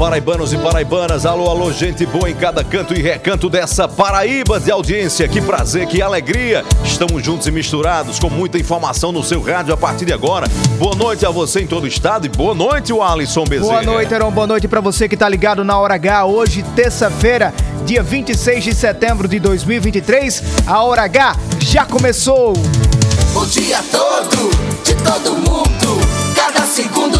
Paraibanos e paraibanas, alô, alô, gente boa em cada canto e recanto dessa Paraíba de audiência. Que prazer, que alegria. Estamos juntos e misturados com muita informação no seu rádio a partir de agora. Boa noite a você em todo o estado e boa noite, o Alisson Bezerra. Boa noite, Heron. Boa noite pra você que tá ligado na Hora H. Hoje, terça-feira, dia 26 de setembro de 2023. A Hora H já começou. O dia todo, de todo mundo. Cada segundo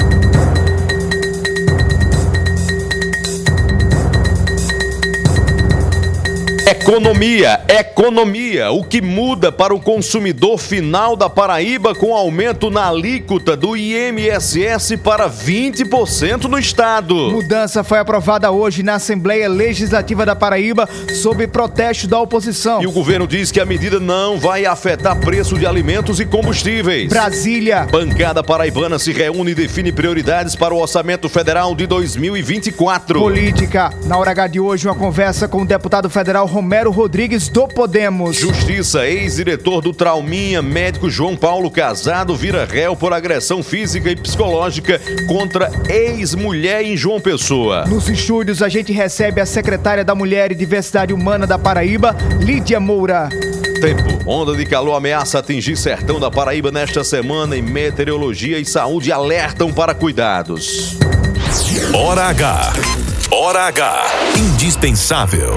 Economia, economia. O que muda para o consumidor final da Paraíba com aumento na alíquota do IMSS para 20% no estado. Mudança foi aprovada hoje na Assembleia Legislativa da Paraíba sob protesto da oposição. E o governo diz que a medida não vai afetar preço de alimentos e combustíveis. Brasília. Bancada paraibana se reúne e define prioridades para o orçamento federal de 2024. Política. Na hora H de hoje, uma conversa com o deputado federal Romero Rodrigues do Podemos. Justiça, ex-diretor do Trauminha, médico João Paulo Casado, vira réu por agressão física e psicológica contra ex-mulher em João Pessoa. Nos estúdios, a gente recebe a secretária da Mulher e Diversidade Humana da Paraíba, Lídia Moura. Tempo. Onda de calor ameaça atingir sertão da Paraíba nesta semana e meteorologia e saúde alertam para cuidados. Hora H. Hora H. Indispensável.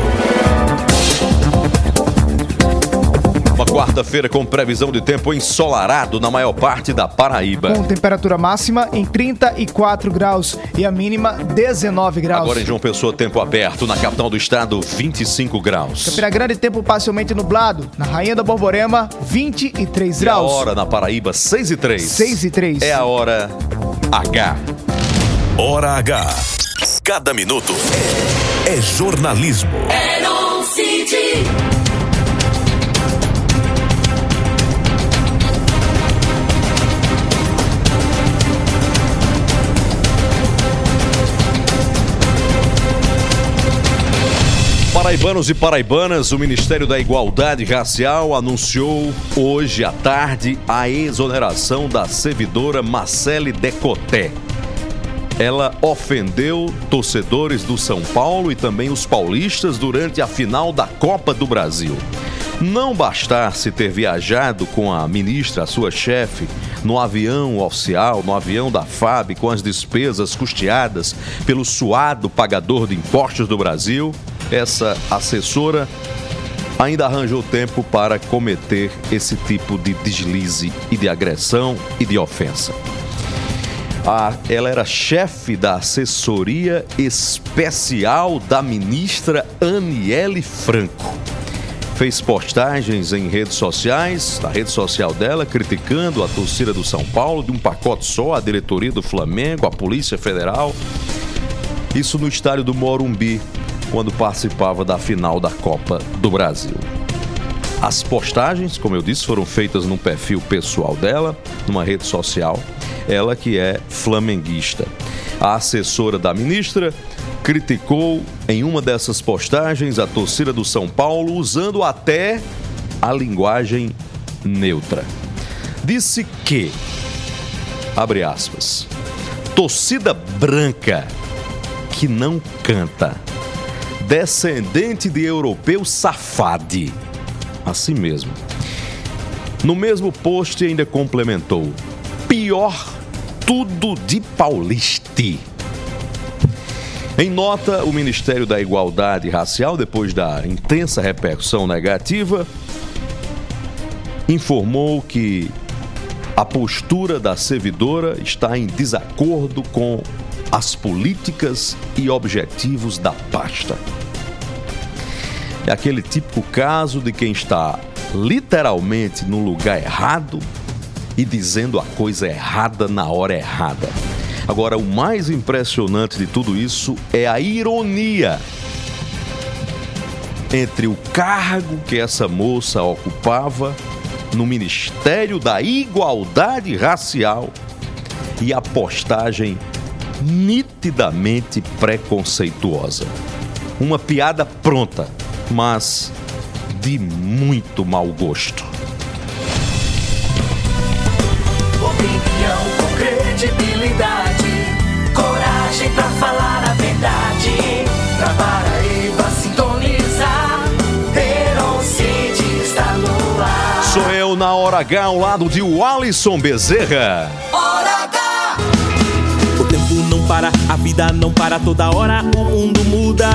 Uma quarta-feira com previsão de tempo ensolarado na maior parte da Paraíba. Com temperatura máxima em 34 graus e a mínima 19 graus. Agora em João Pessoa, tempo aberto. Na capital do estado, 25 graus. Campina Grande, tempo parcialmente nublado. Na Rainha da Borborema, 23 É a graus. hora na Paraíba, 6 e 3. 6 e 3. É a hora H. Hora H. Cada minuto é jornalismo. Heron Paraibanos e paraibanas, o Ministério da Igualdade Racial anunciou hoje à tarde a exoneração da servidora Marcele Decoté. Ela ofendeu torcedores do São Paulo e também os paulistas durante a final da Copa do Brasil. Não bastasse ter viajado com a ministra, a sua chefe, no avião oficial, no avião da FAB, com as despesas custeadas pelo suado pagador de impostos do Brasil, essa assessora ainda arranjou tempo para cometer esse tipo de deslize e de agressão e de ofensa. A- ela era chefe da assessoria especial da ministra Aniele Franco. Fez postagens em redes sociais, na rede social dela, criticando a torcida do São Paulo de um pacote só, a diretoria do Flamengo, a Polícia Federal. Isso no estádio do Morumbi, quando participava da final da Copa do Brasil. As postagens, como eu disse, foram feitas num perfil pessoal dela, numa rede social. Ela que é flamenguista. A assessora da ministra criticou em uma dessas postagens a torcida do São Paulo usando até a linguagem neutra. Disse que, abre aspas, torcida branca que não canta, descendente de europeu safade assim mesmo. No mesmo post ainda complementou: pior tudo de Pauliste. Em nota, o Ministério da Igualdade Racial, depois da intensa repercussão negativa, informou que a postura da servidora está em desacordo com as políticas e objetivos da pasta. É aquele típico caso de quem está literalmente no lugar errado e dizendo a coisa errada na hora errada. Agora, o mais impressionante de tudo isso é a ironia entre o cargo que essa moça ocupava no Ministério da Igualdade Racial e a postagem nitidamente preconceituosa. Uma piada pronta mas de muito mau gosto. Paraíba sintonizar. Sou eu na hora H ao lado de Alisson Bezerra. Para, a vida não para toda hora, o mundo muda.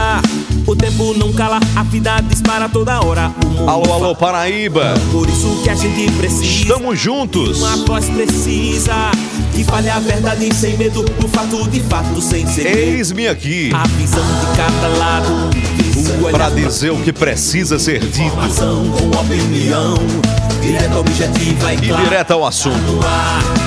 O tempo não cala, a vida dispara toda hora. O mundo Alô, alô. Paraíba. Por isso que a gente precisa. Estamos juntos. Uma voz precisa que fale a verdade sem medo, o fato de fato sem segredo. Eis-me aqui A visão de cada lado, para dizer o que precisa ser dito informação com opinião, direta, objetiva e e clara. direto ao assunto.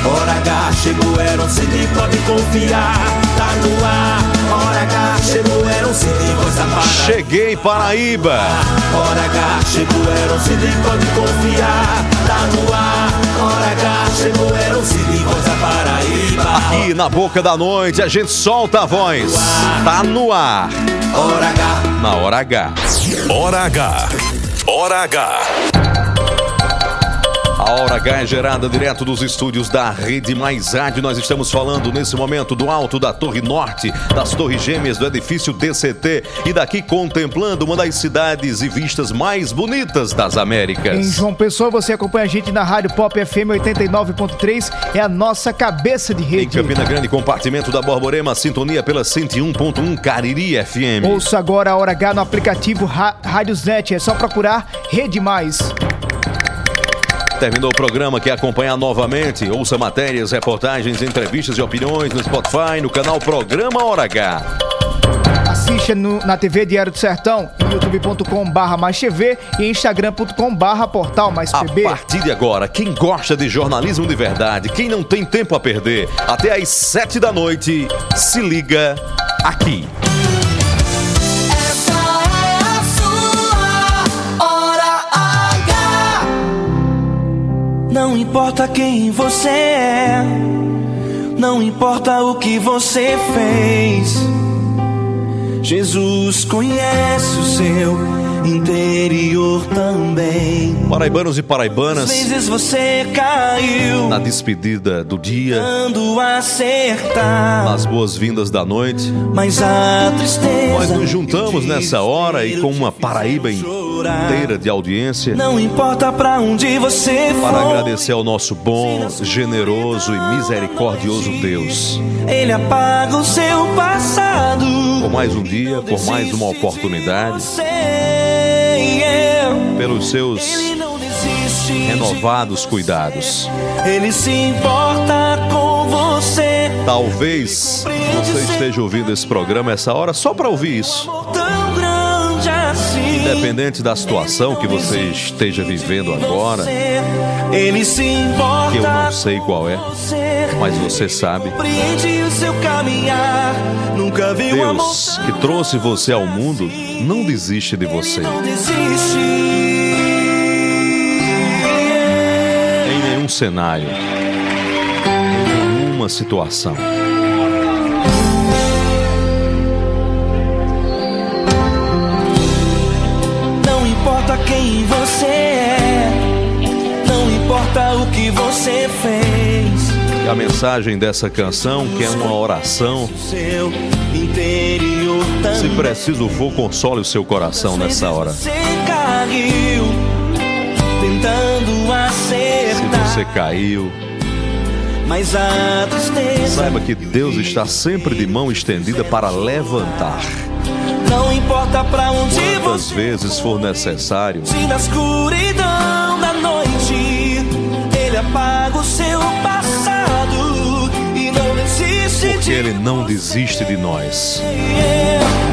Hora H chegou, era um CD, pode confiar. Tá no ar. Hora H chegou, era um CD, voz da Paraíba. Cheguei, Paraíba. Hora H chegou, era um CD, pode confiar. Tá no ar. Hora H chegou, um CD, voz da Paraíba. Aqui na boca da noite a gente solta a voz. Tá no ar. Hora H. Na hora H. Hora H. Hora H. A Hora H é gerada direto dos estúdios da Rede Mais Rádio. Nós estamos falando nesse momento do alto da Torre Norte, das Torres Gêmeas do edifício DCT e daqui contemplando uma das cidades e vistas mais bonitas das Em Américas. João Pessoa, você acompanha a gente na Rádio Pop FM 89.3, é a nossa cabeça de Em rede. Campina Grande, compartimento da Borborema, sintonia pela 101.1 Cariri FM. Ouça agora a Hora H no aplicativo Ra Rádiosnet, é só procurar Rede Mais. Terminou o programa, quer acompanhar novamente? Ouça matérias, reportagens, entrevistas e opiniões no Spotify, no canal Programa Hora H. Assista no- na TV Diário do Sertão, em youtube.com barra mais TV e instagram.com barra portal mais A PB. partir de agora, quem gosta de jornalismo de verdade, quem não tem tempo a perder, até às sete da noite, se liga aqui. Não importa quem você é, não importa o que você fez. Jesus conhece o seu interior também. Paraibanos e Às paraibanas, vezes você caiu, na despedida do dia, tentando acertar, nas boas-vindas da noite, mas a tristeza. nós nos juntamos nessa hora e com uma Paraíba inteira de audiência Não importa pra onde você for. para agradecer ao nosso bom, generoso e misericordioso Deus. Ele apaga o seu passado. Por mais um dia, por mais uma oportunidade. Pelos seus renovados cuidados. Ele se importa com você. Talvez você esteja ouvindo esse programa essa hora só para ouvir isso. Assim. Independente da situação que você esteja vivendo agora, Ele se importa que eu não sei qual é. Mas você sabe, Deus que trouxe você ao mundo não desiste de você. Cenário, em nenhuma situação. Não importa quem você é, não importa o que você fez. E a mensagem dessa canção, que é uma oração, Seu interior se preciso for, console o seu coração nessa hora. Você caiu, mas a saiba que Deus está sempre de mão estendida para levantar. não importa pra onde Quantas você vezes for necessário, Se na escuridão da noite Ele apaga o seu passado E não desiste porque Ele não desiste de nós. Ele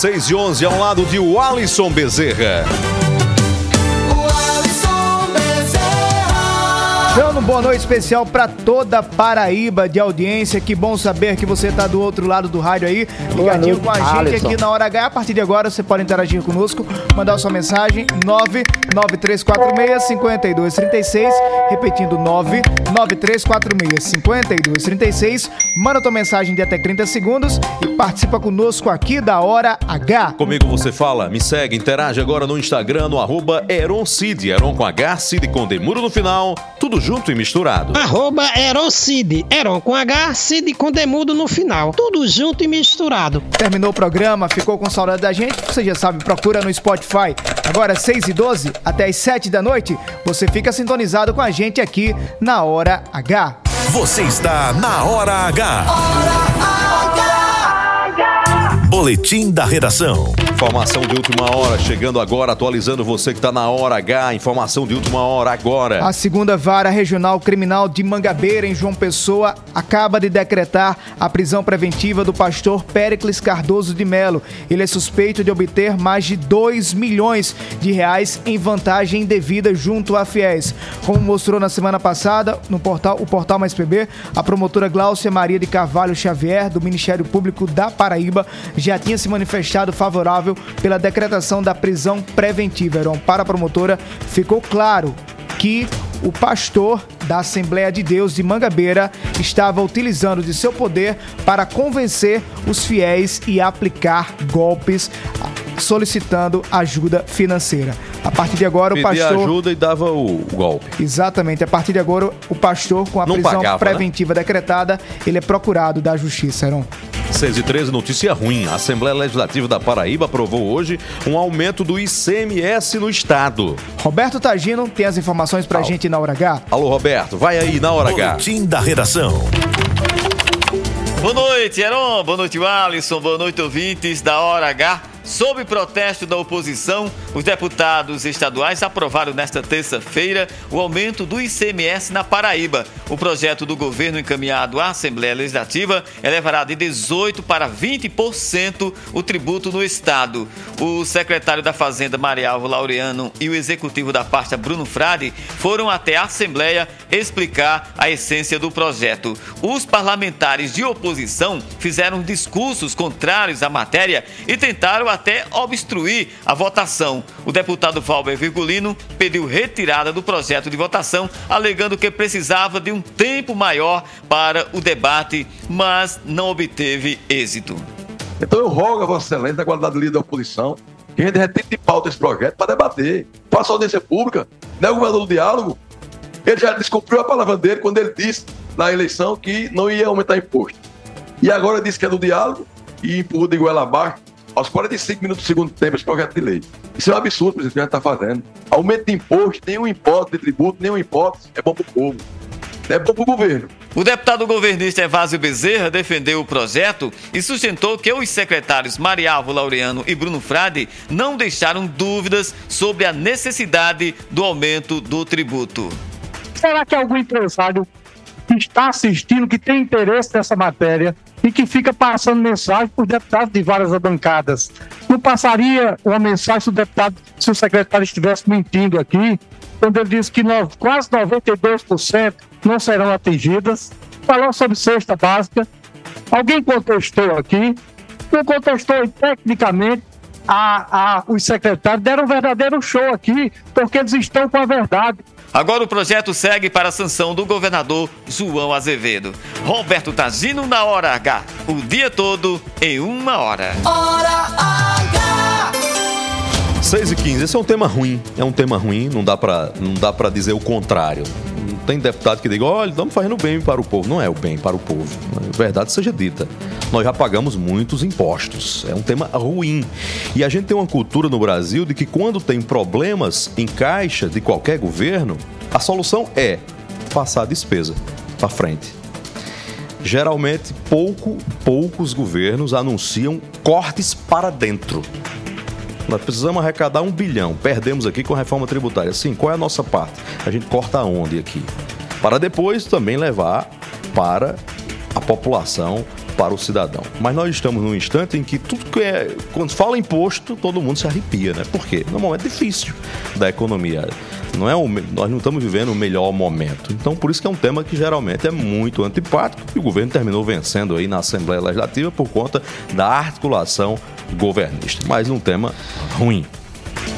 6 e 11 ao lado de Alisson Bezerra. Dando boa noite especial para toda Paraíba de audiência. Que bom saber que você tá do outro lado do rádio aí, ligadinho com a gente Alisson. aqui na Hora H. A partir de agora você pode interagir conosco, mandar sua mensagem 99346-5236. Repetindo, 99346-5236. Manda tua mensagem de até 30 segundos e participa conosco aqui da Hora H. Comigo você fala, me segue, interage agora no Instagram, no arroba Eroncid, Eron com H, Cid com Demuro no final, tudo junto e misturado. Arroba Erocid. Eron com H, Cid com demudo no final. Tudo junto e misturado. Terminou o programa, ficou com saudade da gente? Você já sabe, procura no Spotify. Agora, 6 e 12 até as 7 da noite, você fica sintonizado com a gente aqui na Hora H. Você está na Hora H. Boletim da redação. Informação de última hora, chegando agora, atualizando você que está na hora H, informação de última hora agora. A segunda vara regional criminal de Mangabeira, em João Pessoa, acaba de decretar a prisão preventiva do pastor Péricles Cardoso de Melo. Ele é suspeito de obter mais de 2 milhões de reais em vantagem indevida junto a fiéis. Como mostrou na semana passada no portal o portal Mais PB, a promotora Gláucia Maria de Carvalho Xavier, do Ministério Público da Paraíba, já tinha se manifestado favorável pela decretação da prisão preventiva. Para a promotora, ficou claro que o pastor da Assembleia de Deus de Mangabeira estava utilizando de seu poder para convencer os fiéis e aplicar golpes solicitando ajuda financeira. A partir de agora o pastor ajuda e dava o, o golpe. Exatamente. A partir de agora, o pastor, com a Não prisão pagava, né? preventiva decretada, ele é procurado da justiça, Heron. 6 e 13, notícia ruim. A Assembleia Legislativa da Paraíba aprovou hoje um aumento do ICMS no estado. Roberto Tagino tem as informações pra gente na hora H. Alô, Roberto, vai aí na hora H. Boletim da redação. Boa noite, Heron. Boa noite, Alisson. Boa noite, ouvintes da Hora H. Sob protesto da oposição, os deputados estaduais aprovaram nesta terça-feira o aumento do ICMS na Paraíba. O projeto do governo encaminhado à Assembleia Legislativa elevará de 18% para 20% o tributo no Estado. O secretário da Fazenda, Marialvo Laureano, e o executivo da pasta, Bruno Frade, foram até a Assembleia explicar a essência do projeto. Os parlamentares de oposição fizeram discursos contrários à matéria e tentaram até obstruir a votação. O deputado Valber Virgulino pediu retirada do projeto de votação, alegando que precisava de um tempo maior para o debate, mas não obteve êxito. Então eu rogo a Vossa Excelência, na qualidade de líder da oposição, que a gente retire de pauta esse projeto para debater. Faça audiência pública, não é o governador do diálogo. Ele já descumpriu a palavra dele quando ele disse na eleição que não ia aumentar imposto. E agora disse que é do diálogo e empurrou de goela abaixo aos 45 minutos do segundo tempo esse projeto de lei. Isso é um absurdo, presidente, que a gente está fazendo. Aumento de imposto, nenhum imposto de tributo, nenhum imposto é bom para o povo. É bom para o governo. O deputado governista Evásio Bezerra defendeu o projeto e sustentou que os secretários Marialvo Laureano e Bruno Frade não deixaram dúvidas sobre a necessidade do aumento do tributo. Será que algum empresário que está assistindo, que tem interesse nessa matéria e que fica passando mensagem para os deputados de várias bancadas. Não passaria uma mensagem se o deputado, se o secretário estivesse mentindo aqui, quando ele disse que quase 92% não serão atingidas. Falou sobre cesta básica. Alguém contestou aqui. Não contestou tecnicamente. A, a, os secretários deram um verdadeiro show aqui, porque eles estão com a verdade. Agora o projeto segue para a sanção do governador João Azevedo. Roberto Tazino na hora H. O dia todo em uma hora. Hora H. 6 e 15, esse é um tema ruim. É um tema ruim, não dá pra, não dá pra dizer o contrário. Tem deputado que diga, olha, estamos fazendo bem para o povo. Não é o bem para o povo. A verdade seja dita. Nós já pagamos muitos impostos. É um tema ruim. E a gente tem uma cultura no Brasil de que quando tem problemas em caixa de qualquer governo, a solução é passar a despesa para frente. Geralmente, pouco, poucos governos anunciam cortes para dentro. Nós precisamos arrecadar um bilhão. Perdemos aqui com a reforma tributária. Sim, qual é a nossa parte? A gente corta onde aqui? Para depois também levar para a população, para o cidadão. Mas nós estamos num instante em que tudo que é. Quando fala imposto, todo mundo se arrepia, né? Por quê? Num momento difícil da economia. Não é nós não estamos vivendo o melhor momento. Então, por isso que é um tema que geralmente é muito antipático e o governo terminou vencendo aí na Assembleia Legislativa por conta da articulação governista. Mas um tema ruim.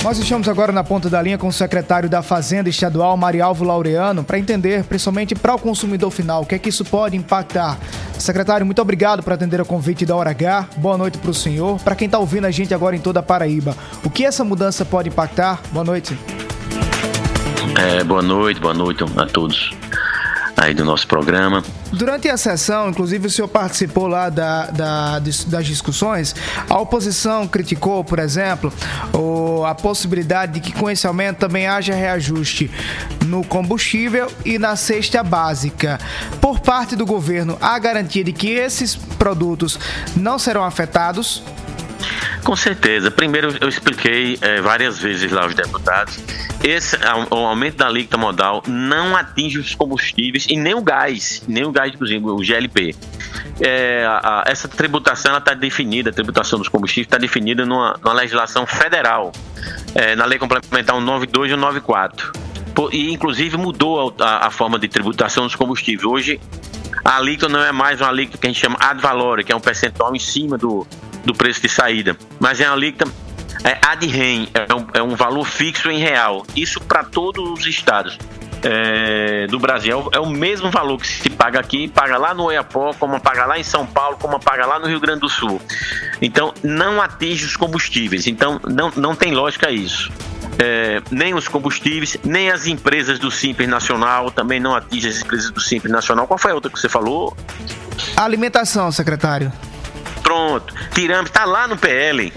Nós estamos agora na ponta da linha com o secretário da Fazenda Estadual, Marialvo Laureano, para entender, principalmente para o consumidor final, o que é que isso pode impactar. Secretário, muito obrigado por atender o convite da Hora H. Boa noite para o senhor. Para quem está ouvindo a gente agora em toda a Paraíba, o que essa mudança pode impactar? Boa noite. É, boa noite, boa noite a todos aí do nosso programa. Durante a sessão, inclusive o senhor participou lá da, da- das discussões, a oposição criticou, por exemplo, o- a possibilidade de que com esse aumento também haja reajuste no combustível e na cesta básica. Por parte do governo, há garantia de que esses produtos não serão afetados? Com certeza. Primeiro, eu expliquei eh, várias vezes lá aos deputados. Esse o aumento da alíquota modal não atinge os combustíveis e nem o gás, nem o gás cozinha, o GLP. É, a- a- essa tributação está definida, a tributação dos combustíveis está definida numa, numa legislação federal, eh, na Lei Complementar 192 e 194. Pô, E, inclusive, mudou a, a forma de tributação dos combustíveis. Hoje, a alíquota não é mais uma alíquota que a gente chama ad valorem, que é um percentual em cima do, do preço de saída, mas é uma alíquota é, ad rem, é um, é um valor fixo em real. Isso para todos os estados é, do Brasil. É o, é o mesmo valor que se paga aqui, paga lá no Oiapoque, como paga lá em São Paulo, como paga lá no Rio Grande do Sul. Então, não atinge os combustíveis. Então, não, não tem lógica isso. É, nem os combustíveis, nem as empresas do Simples Nacional, também não atinge as empresas do Simples Nacional. Qual foi a outra que você falou? Alimentação, secretário. Pronto, tiramos, tá lá no PL.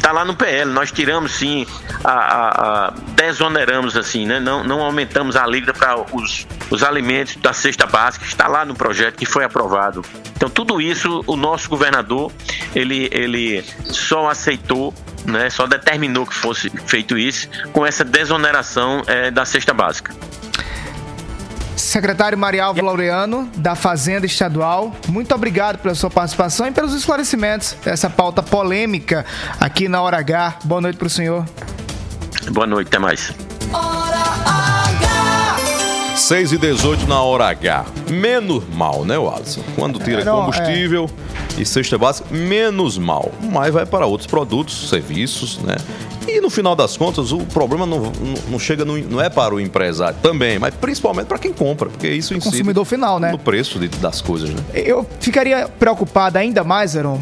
Tá lá no PL, nós tiramos sim, a, a, a- desoneramos assim, né? Não, não aumentamos a alíquota para os, os alimentos da cesta básica, está lá no projeto que foi aprovado. Então tudo isso o nosso governador ele, ele só aceitou, né? Só determinou que fosse feito isso com essa desoneração eh, da cesta básica. Secretário Marialvo Laureano, da Fazenda Estadual, muito obrigado pela sua participação e pelos esclarecimentos dessa pauta polêmica aqui na Hora H. Boa noite para o senhor. Boa noite, até mais. 6 e 18 na hora H. Menos mal, né, Alisson? Quando tira É, não, combustível e cesta básica, menos mal. Mas vai para outros produtos, serviços, né? E no final das contas, o problema não, não- não chega, no- não é para o empresário também, mas principalmente para quem compra, porque isso incide Consumidor final, né? no preço de- das coisas, né? Eu ficaria preocupado ainda mais, Heron,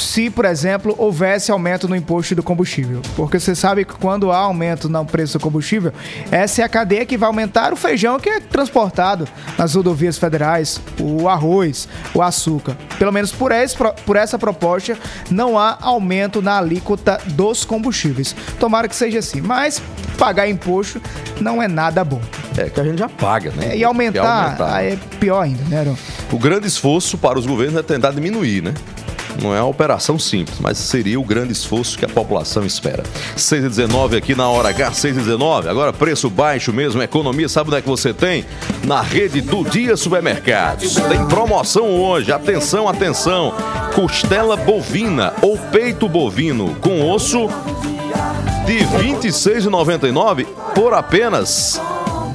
se, por exemplo, houvesse aumento no imposto do combustível. Porque você sabe que quando há aumento no preço do combustível, essa é a cadeia que vai aumentar o feijão que é transportado nas rodovias federais, o arroz, o açúcar. Pelo menos por, esse, por essa proposta, não há aumento na alíquota dos combustíveis. Tomara que seja assim. Mas pagar imposto não é nada bom. É que a gente já paga, né? E aumentar, aumentar. é pior ainda, né, Heron? O grande esforço para os governos é tentar diminuir, né? Não é uma operação simples, mas seria o grande esforço que a população espera. 6 e 19 aqui na hora H, 6 e 19. Agora preço baixo mesmo, economia, sabe onde é que você tem? Na rede do Dia Supermercados. Tem promoção hoje, atenção, atenção. Costela bovina ou peito bovino com osso de R$ 26,99 por apenas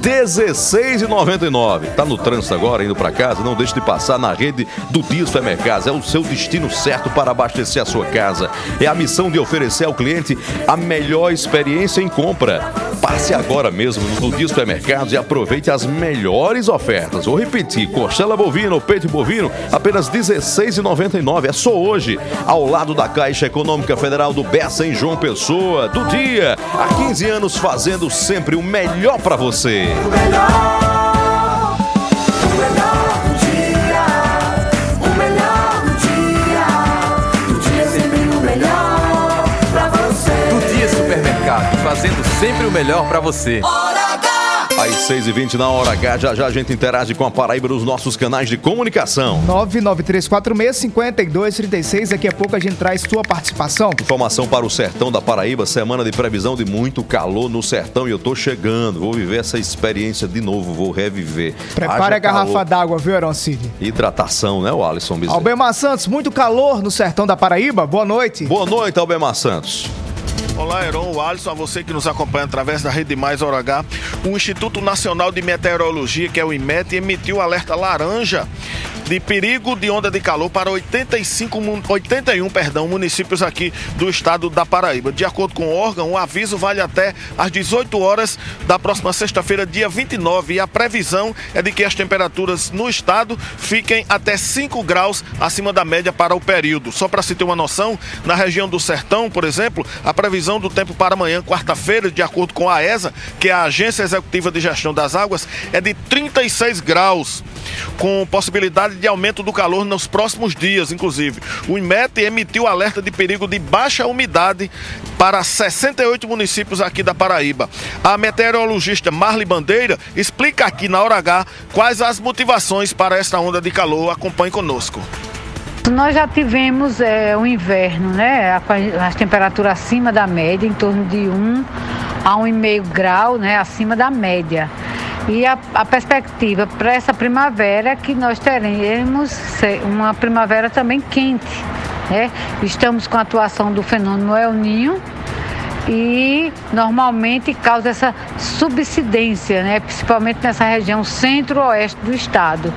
16,99. Tá no trânsito agora, indo para casa? Não deixe de passar na rede do Dia Supermercados. É o seu destino certo para abastecer a sua casa. É a missão de oferecer ao cliente a melhor experiência em compra. Passe agora mesmo no Dia Supermercados e aproveite as melhores ofertas. Vou repetir: costela bovina ou peito bovino, apenas R$ 16,99. É só hoje, ao lado da Caixa Econômica Federal do Bessa, em João Pessoa. Do dia, há 15 anos fazendo sempre o melhor para você. Fazendo sempre o melhor pra você. Às 6h20 na hora H, já já a gente interage com a Paraíba nos nossos canais de comunicação. 993465236. Daqui a pouco a gente traz sua participação. Informação para o sertão da Paraíba, semana de previsão de muito calor no sertão e eu tô chegando. Vou viver essa experiência de novo, vou reviver. Prepare Haja a garrafa d'água, viu, Aroncini? Hidratação, né, o Alisson Bezerra? Albemar Santos, muito calor no sertão da Paraíba. Boa noite. Boa noite, Albemar Santos. Olá, Heron, Alisson, a você que nos acompanha através da Rede Mais Hora H. O Instituto Nacional de Meteorologia, que é o IMET, emitiu alerta laranja de perigo de onda de calor para 85, mun- 81 perdão, municípios aqui do estado da Paraíba. De acordo com o órgão, o aviso vale até às 18 horas da próxima sexta-feira, dia 29, e a previsão é de que as temperaturas no estado fiquem até 5 graus acima da média para o período. Só para se ter uma noção, na região do Sertão, por exemplo, a previsão do tempo para amanhã, quarta-feira, de acordo com a ESA, que é a Agência Executiva de Gestão das Águas, é de 36 graus, com possibilidade de aumento do calor nos próximos dias, inclusive. O IMET emitiu alerta de perigo de baixa umidade para 68 municípios aqui da Paraíba. A meteorologista Marli Bandeira explica aqui na hora H quais as motivações para esta onda de calor. Acompanhe conosco. Nós já tivemos é, o inverno, né? As temperaturas acima da média, em torno de 1 a 1,5 grau, né? Acima da média. E a, a perspectiva para essa primavera é que nós teremos uma primavera também quente, né? Estamos com a atuação do fenômeno El Ninho, e normalmente causa essa subsidência, né? principalmente nessa região centro-oeste do estado,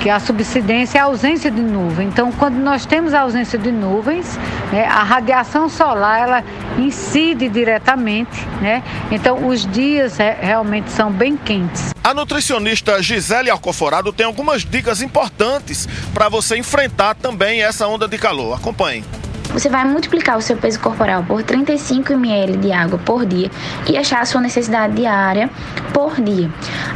que a subsidência é a ausência de nuvem. Então, quando nós temos a ausência de nuvens, né, a radiação solar ela incide diretamente, né? então os dias realmente são bem quentes. A nutricionista Gisele Alcoforado tem algumas dicas importantes para você enfrentar também essa onda de calor. Acompanhe. Você vai multiplicar o seu peso corporal por 35 ml de água por dia e achar a sua necessidade diária por dia.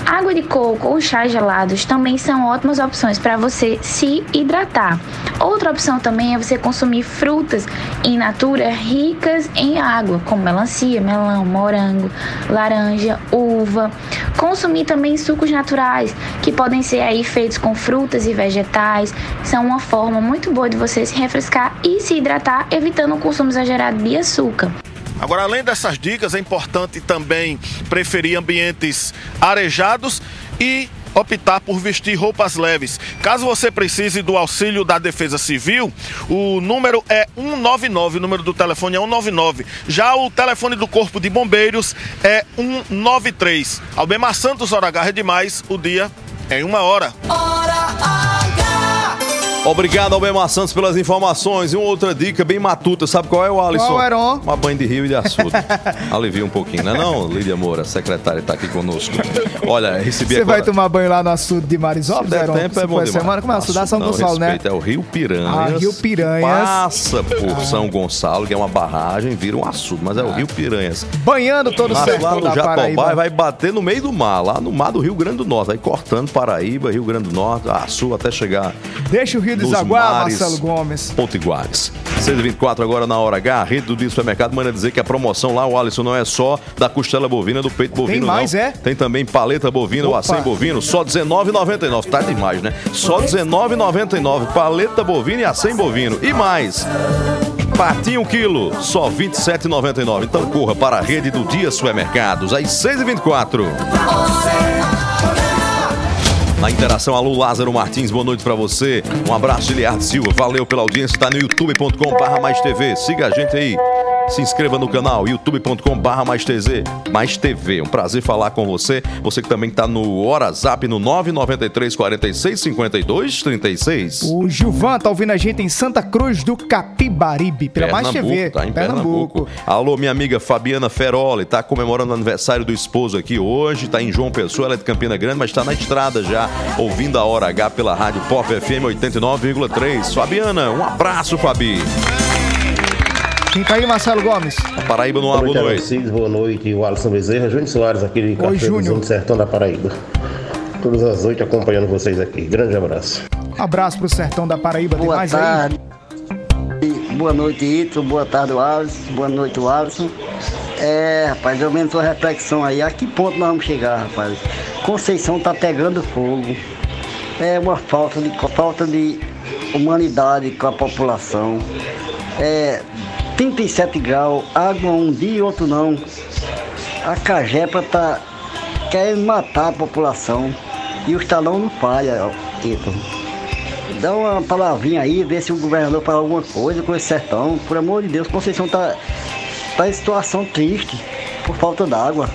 Água de coco ou chás gelados também são ótimas opções para você se hidratar. Outra opção também é você consumir frutas in natura ricas em água, como melancia, melão, morango, laranja, uva. Consumir também sucos naturais, que podem ser aí feitos com frutas e vegetais. São uma forma muito boa de você se refrescar e se hidratar, evitando o consumo exagerado de açúcar. Agora, além dessas dicas, é importante também preferir ambientes arejados e optar por vestir roupas leves. Caso você precise do auxílio da Defesa Civil, o número é 199, o número do telefone é 199. Já o telefone do Corpo de Bombeiros é 193. Albemar Santos, hora H é demais, o dia é em uma hora. Obrigado, Albemar Santos, pelas informações. E uma outra dica bem matuta, sabe qual é o Alisson? Qual, Heron? Uma banho de rio e de açude. Alivia um pouquinho, né não, Lídia Moura, secretária, está aqui conosco. Olha, recebi Você agora... vai tomar banho lá no açude de Marisópolis, Se Heron? tempo, é bom demais. semana, como é açude? São Não, Gonçalo, né? É o Rio Piranhas. Ah, Rio Piranhas. Passa por São Gonçalo, que é uma barragem, vira um açude, mas é o Rio Piranhas. Banhando todo o sertão no da Paraíba. vai bater no meio do mar, lá no mar do Rio Grande do Norte, aí cortando Paraíba, Rio Grande do Norte, a sul até chegar. Deixa o Rio Nos Desaguar, mares Marcelo Gomes. Potiguares. 6h24 agora na hora H, a rede do Dia Supermercado manda dizer que a promoção lá, o Alisson, não é só da costela bovina, do peito bovino, mais, não. é? Tem também paleta bovina, o Opa. acém bovino, só R$19,99. Tá demais, né? Só R$19,99. Paleta bovina e acém bovino. E mais. Patinho um quilo, só R$ 27,99. Então corra para a rede do Dia Supermercados, às 6h24. Na interação, alô Lázaro Martins, boa noite pra você. Um abraço, Giliardo Silva. Valeu pela audiência. Tá no youtube.com/barra mais TV. Siga a gente aí. Se inscreva no canal youtube.com/barra mais TV. Mais TV. Um prazer falar com você. Você que também tá no WhatsApp no 993 46 52 36. O Gilvan tá ouvindo a gente em Santa Cruz do Capibaribe, pela Mais TV. Tá em Pernambuco. Alô, minha amiga Fabiana Feroli, tá comemorando o aniversário do esposo aqui hoje, tá em João Pessoa, ela é de Campina Grande, mas tá na estrada já, ouvindo a Hora H pela Rádio Pop FM 89,3. Fabiana, um abraço, Fabi. Quem tá aí, Marcelo Gomes? Paraíba no ar, boa noite. Cid, boa noite. O Alisson Bezerra, Júnior Soares, aqui de. Cachoeirazinho do Sertão da Paraíba. Todas as oito acompanhando vocês aqui. Grande abraço. Um abraço pro sertão da Paraíba. Tem Boa mais tarde. Boa noite, Ito. Boa tarde, Alisson. Boa noite, Alisson. É, rapaz, eu menos uma reflexão aí. A que ponto nós vamos chegar, rapaz? Conceição tá pegando fogo. É uma falta de, falta de humanidade com a população. É 37 graus, água um dia e outro não. A Cajepa tá querendo matar a população. E o estalão não falha, Ito. Dá uma palavrinha aí, vê se o governador fala alguma coisa com esse sertão. Por amor de Deus, Conceição tá, tá em situação triste por falta d'água.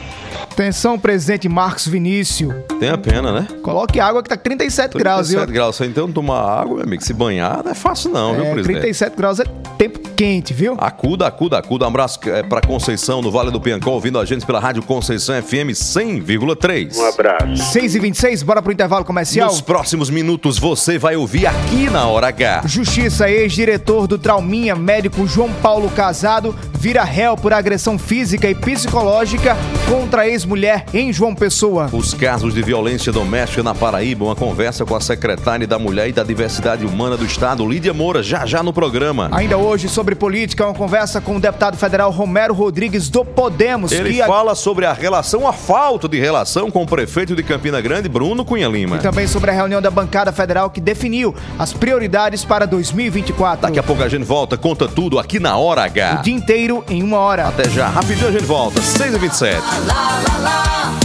Atenção, presidente Marcos Vinícius. Tem a pena, né? Coloque água que tá 37 graus, viu? 37 graus. Só então tomar água, meu amigo, se banhar não é fácil não, viu, É, presidente? 37 graus é tempo quente, viu? Acuda, acuda, acuda. Um abraço é, pra Conceição, no Vale do Piancó, ouvindo a gente pela Rádio Conceição FM 100,3. Um abraço. 6 e 26 bora pro intervalo comercial? Nos próximos minutos você vai ouvir aqui na Hora H. Justiça, ex-diretor do Trauminha, médico João Paulo Casado, vira réu por agressão física e psicológica contra a ex-mulher em João Pessoa. Os casos de violência doméstica na Paraíba, uma conversa com a secretária da Mulher e da Diversidade Humana do Estado, Lídia Moura, já já no programa. Ainda hoje, sobre política, uma conversa com o deputado federal Romero Rodrigues do Podemos. Ele que fala sobre a relação, a falta de relação com o prefeito de Campina Grande, Bruno Cunha Lima. E também sobre a reunião da bancada federal que definiu as prioridades para 2024. Daqui a pouco a gente volta, conta tudo aqui na Hora H. O dia inteiro em uma hora. Até já, rapidinho a gente volta, 6h27. Lá, lá, lá,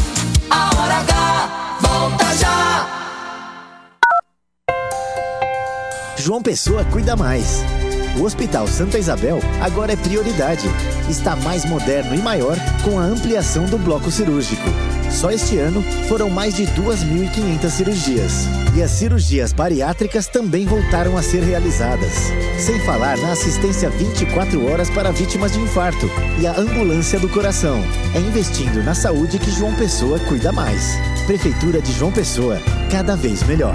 a hora H, volta já. João Pessoa cuida mais. O Hospital Santa Isabel agora é prioridade. Está mais moderno e maior com a ampliação do bloco cirúrgico. Só este ano foram mais de 2.500 cirurgias. E as cirurgias bariátricas também voltaram a ser realizadas. Sem falar na assistência 24 horas para vítimas de infarto e a ambulância do coração. É investindo na saúde que João Pessoa cuida mais. Prefeitura de João Pessoa, cada vez melhor.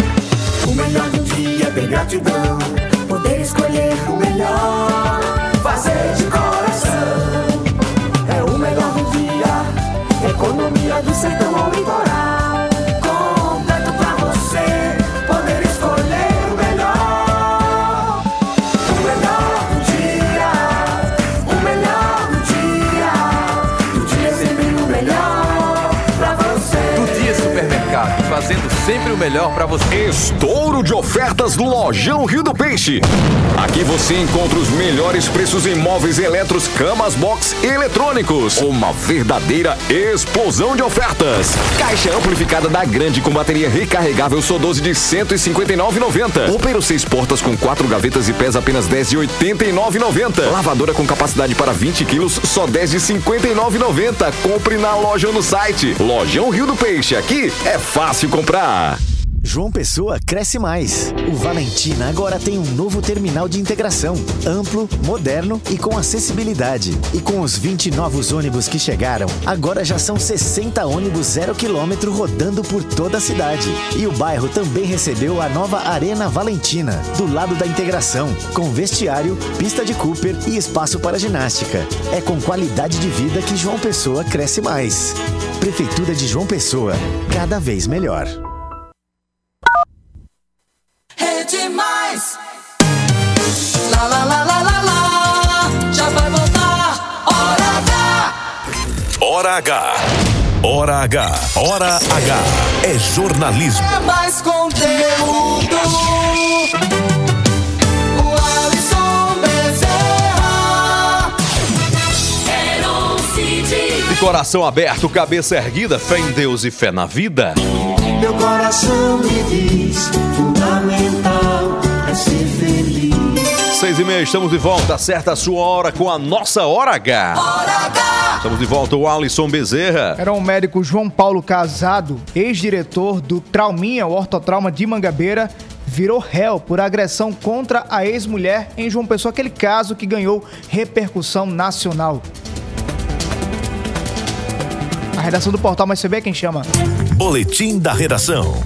O melhor do dia é ter gratidão. Poder escolher o melhor. Fazer de. Melhor para você. Estouro de ofertas do Lojão Rio do Peixe. Aqui você encontra os melhores preços em móveis eletros, camas, box e eletrônicos. Uma verdadeira explosão de ofertas. Caixa amplificada da Grande com bateria recarregável Sou 12 de R$ 159,90. Roupeiro 6 portas com quatro gavetas e pés apenas R$ 10 de R$ 89,90. Lavadora com capacidade para 20 quilos só R$ 10 de R$ 59,90. Compre na loja ou no site. Lojão Rio do Peixe. Aqui é fácil comprar. João Pessoa cresce mais. O Valentina agora tem um novo terminal de integração, amplo, moderno e com acessibilidade. E com os 20 novos ônibus que chegaram, agora já são 60 ônibus zero quilômetro rodando por toda a cidade. E o bairro também recebeu a nova Arena Valentina, do lado da integração, com vestiário, pista de Cooper e espaço para ginástica. É com qualidade de vida que João Pessoa cresce mais. Prefeitura de João Pessoa, cada vez melhor. Hora H. Hora H. Hora H. É jornalismo. É mais conteúdo. O Alisson Bezerra. Cid. De coração aberto, cabeça erguida, fé em Deus e fé na vida. Meu coração me diz: é feliz. Seis e meia, estamos de volta. Acerta a sua hora com a nossa Hora H. Estamos de volta, o Alisson Bezerra. Era o médico João Paulo Casado, ex-diretor do Trauminha, o Ortotrauma de Mangabeira, virou réu por agressão contra a ex-mulher em João Pessoa, aquele caso que ganhou repercussão nacional. A redação do portal Mais CB, quem chama? Boletim da redação.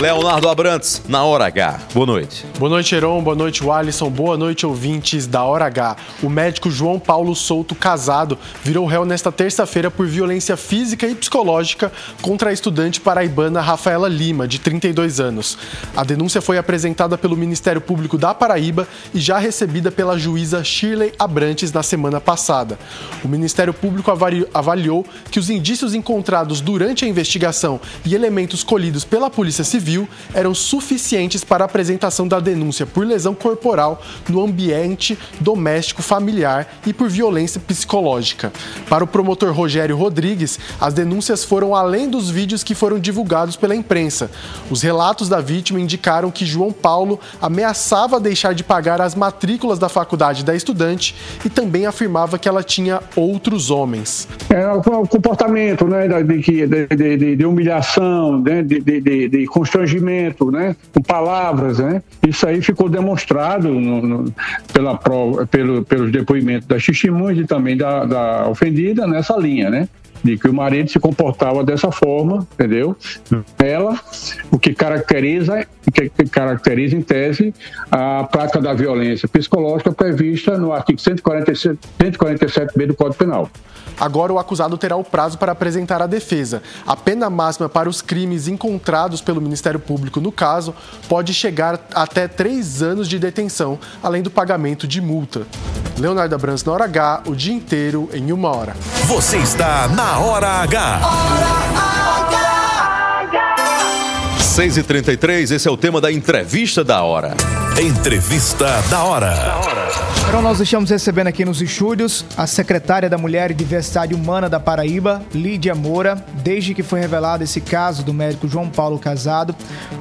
Leonardo Abrantes, na Hora H. Boa noite. Boa noite, Heron. Boa noite, Alisson. Boa noite, ouvintes da Hora H. O médico João Paulo Souto Casado virou réu nesta terça-feira por violência física e psicológica contra a estudante paraibana Rafaela Lima, de 32 anos. A denúncia foi apresentada pelo Ministério Público da Paraíba e já recebida pela juíza Shirley Abrantes na semana passada. O Ministério Público avaliou que os indícios encontrados durante a investigação e elementos colhidos pela Polícia Civil eram suficientes para a apresentação da denúncia por lesão corporal no ambiente doméstico familiar e por violência psicológica. Para o promotor Rogério Rodrigues, as denúncias foram além dos vídeos que foram divulgados pela imprensa. Os relatos da vítima indicaram que João Paulo ameaçava deixar de pagar as matrículas da faculdade da estudante e também afirmava que ela tinha outros homens. É o comportamento né, de, de, de- de- humilhação, né, de, de- de- de constrangimento, né, com palavras. Né, isso aí ficou demonstrado no- no- pela prova, pelo, pelos depoimentos das testemunhas e também da, da ofendida nessa linha. Né, de que o marido se comportava dessa forma, entendeu? Ela, o que caracteriza, o que caracteriza em tese a prática da violência psicológica prevista no artigo 147, 147b do Código Penal. Agora o acusado terá o prazo para apresentar a defesa. A pena máxima para os crimes encontrados pelo Ministério Público no caso pode chegar até três anos de detenção, além do pagamento de multa. Leonardo Abrantes na hora H, o dia inteiro em uma hora. Você está na Hora H. 6h33, esse é o tema da entrevista da hora. Entrevista da hora. Então nós estamos recebendo aqui nos estúdios a secretária da Mulher e Diversidade Humana da Paraíba, Lídia Moura, desde que foi revelado esse caso do médico João Paulo Casado,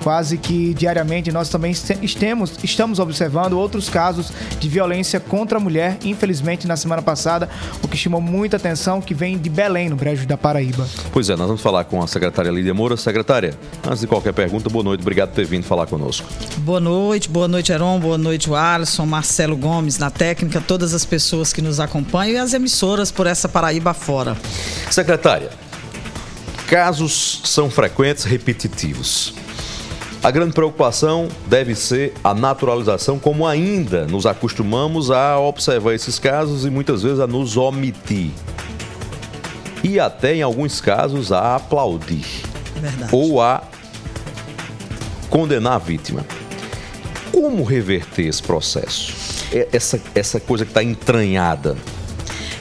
quase que diariamente nós também estamos, estamos observando outros casos de violência contra a mulher, infelizmente na semana passada, o que chamou muita atenção, que vem de Belém, no Brejo da Paraíba. Pois é, nós vamos falar com a secretária Lídia Moura. Secretária, antes de qualquer pergunta, boa noite, obrigado por ter vindo falar conosco. Boa noite, boa noite, Heron, boa noite, Alisson, Marcelo Gomes na técnica, todas as pessoas que nos acompanham e as emissoras por essa Paraíba fora. Secretária, casos são frequentes, repetitivos. A grande preocupação deve ser a naturalização, como ainda nos acostumamos a observar esses casos e muitas vezes a nos omitir. E até, em alguns casos, a aplaudir. Verdade. Ou a condenar a vítima. Como reverter esse processo? É- Essa, essa coisa que está entranhada.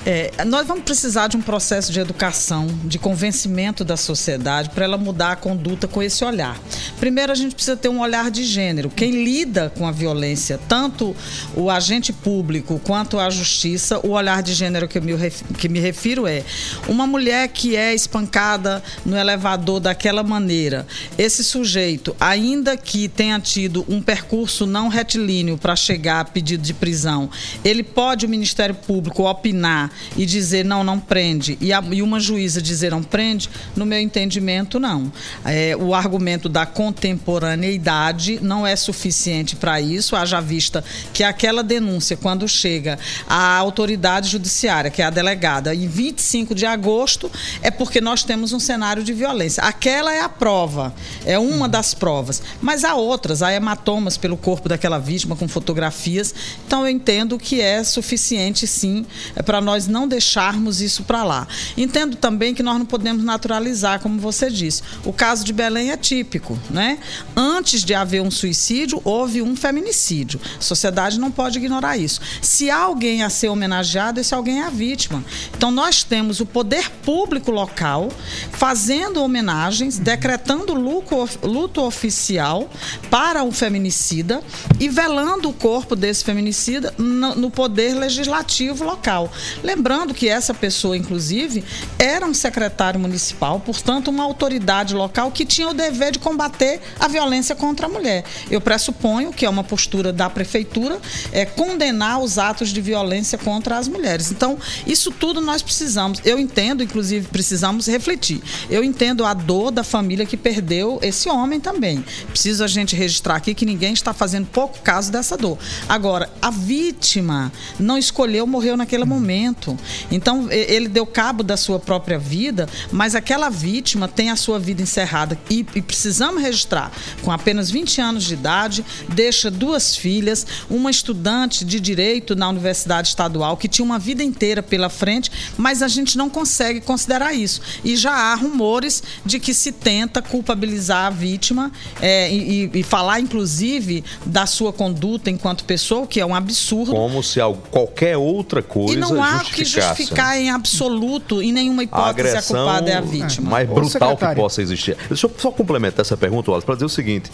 É, nós vamos precisar de um processo de educação, de convencimento da sociedade para ela mudar a conduta com esse olhar. Primeiro, a gente precisa ter um olhar de gênero. Quem lida com a violência, tanto o agente público quanto a justiça, o olhar de gênero que eu me, que me refiro é uma mulher que é espancada no elevador daquela maneira. Esse sujeito, ainda que tenha tido um percurso não retilíneo para chegar a pedido de prisão, ele pode, o Ministério Público, opinar e dizer não, não prende, e, a- e uma juíza dizer não prende, no meu entendimento, não. É, o argumento da contemporaneidade não é suficiente para isso, haja vista que aquela denúncia, quando chega à autoridade judiciária, que é a delegada, em 25 de agosto, é porque nós temos um cenário de violência. Aquela é a prova, é uma das provas. Mas há outras, há hematomas pelo corpo daquela vítima com fotografias. Então eu entendo que é suficiente, sim, para nós não deixarmos isso para lá. Entendo também que nós não podemos naturalizar, como você disse. O caso de Belém é típico, né? Antes de haver um suicídio, houve um feminicídio. A sociedade não pode ignorar isso. Se há alguém a ser homenageado, esse alguém é a vítima. Então nós temos o poder público local fazendo homenagens, decretando luto, oficial para um feminicida e velando o corpo desse feminicida no, no poder legislativo local. Lembrando que essa pessoa, inclusive, era um secretário municipal, portanto, uma autoridade local que tinha o dever de combater a violência contra a mulher. Eu pressuponho que é uma postura da prefeitura é condenar os atos de violência contra as mulheres. Então, isso tudo nós precisamos. Eu entendo, inclusive, precisamos refletir. Eu entendo a dor da família que perdeu esse homem também. Preciso a gente registrar aqui que ninguém está fazendo pouco caso dessa dor. Agora, a vítima não escolheu, morreu naquele momento. Então, ele deu cabo da sua própria vida, mas aquela vítima tem a sua vida encerrada. E, e precisamos registrar, com apenas 20 anos de idade, deixa duas filhas, uma estudante de direito na Universidade Estadual, que tinha uma vida inteira pela frente, mas a gente não consegue considerar isso. E já há rumores de que se tenta culpabilizar a vítima é, e, e- falar, inclusive, da sua conduta enquanto pessoa, o que é um absurdo. Como se qualquer outra coisa E não há que justificar em absoluto, em nenhuma a hipótese, a agressão culpada é a vítima. mais brutal que possa existir. Deixa eu só complementar essa pergunta, Wallace, para dizer o seguinte: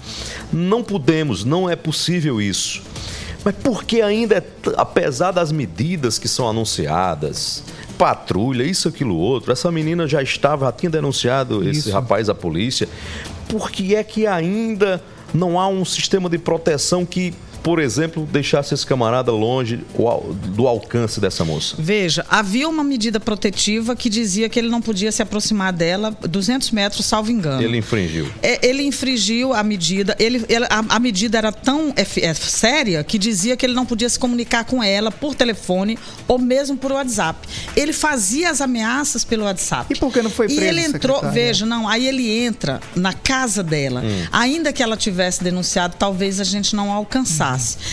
não podemos, não é possível isso. Mas por que ainda, é apesar das medidas que são anunciadas, patrulha, isso, aquilo, outro, essa menina já estava, já tinha denunciado esse Isso. rapaz à polícia, por que é que ainda não há um sistema de proteção que, por exemplo, deixasse esse camarada longe do alcance dessa moça? Veja, havia uma medida protetiva que dizia que ele não podia se aproximar dela 200 metros, salvo engano. Ele infringiu. É, ele infringiu a medida. Ele, ele- a, a medida era tão é, é, séria que dizia que ele não podia se comunicar com ela por telefone ou mesmo por WhatsApp. Ele fazia as ameaças pelo WhatsApp. E por que não foi E preso, ele entrou, secretária? veja, não, aí ele entra na casa dela. Hum. Ainda que ela tivesse denunciado, talvez a gente não alcançasse.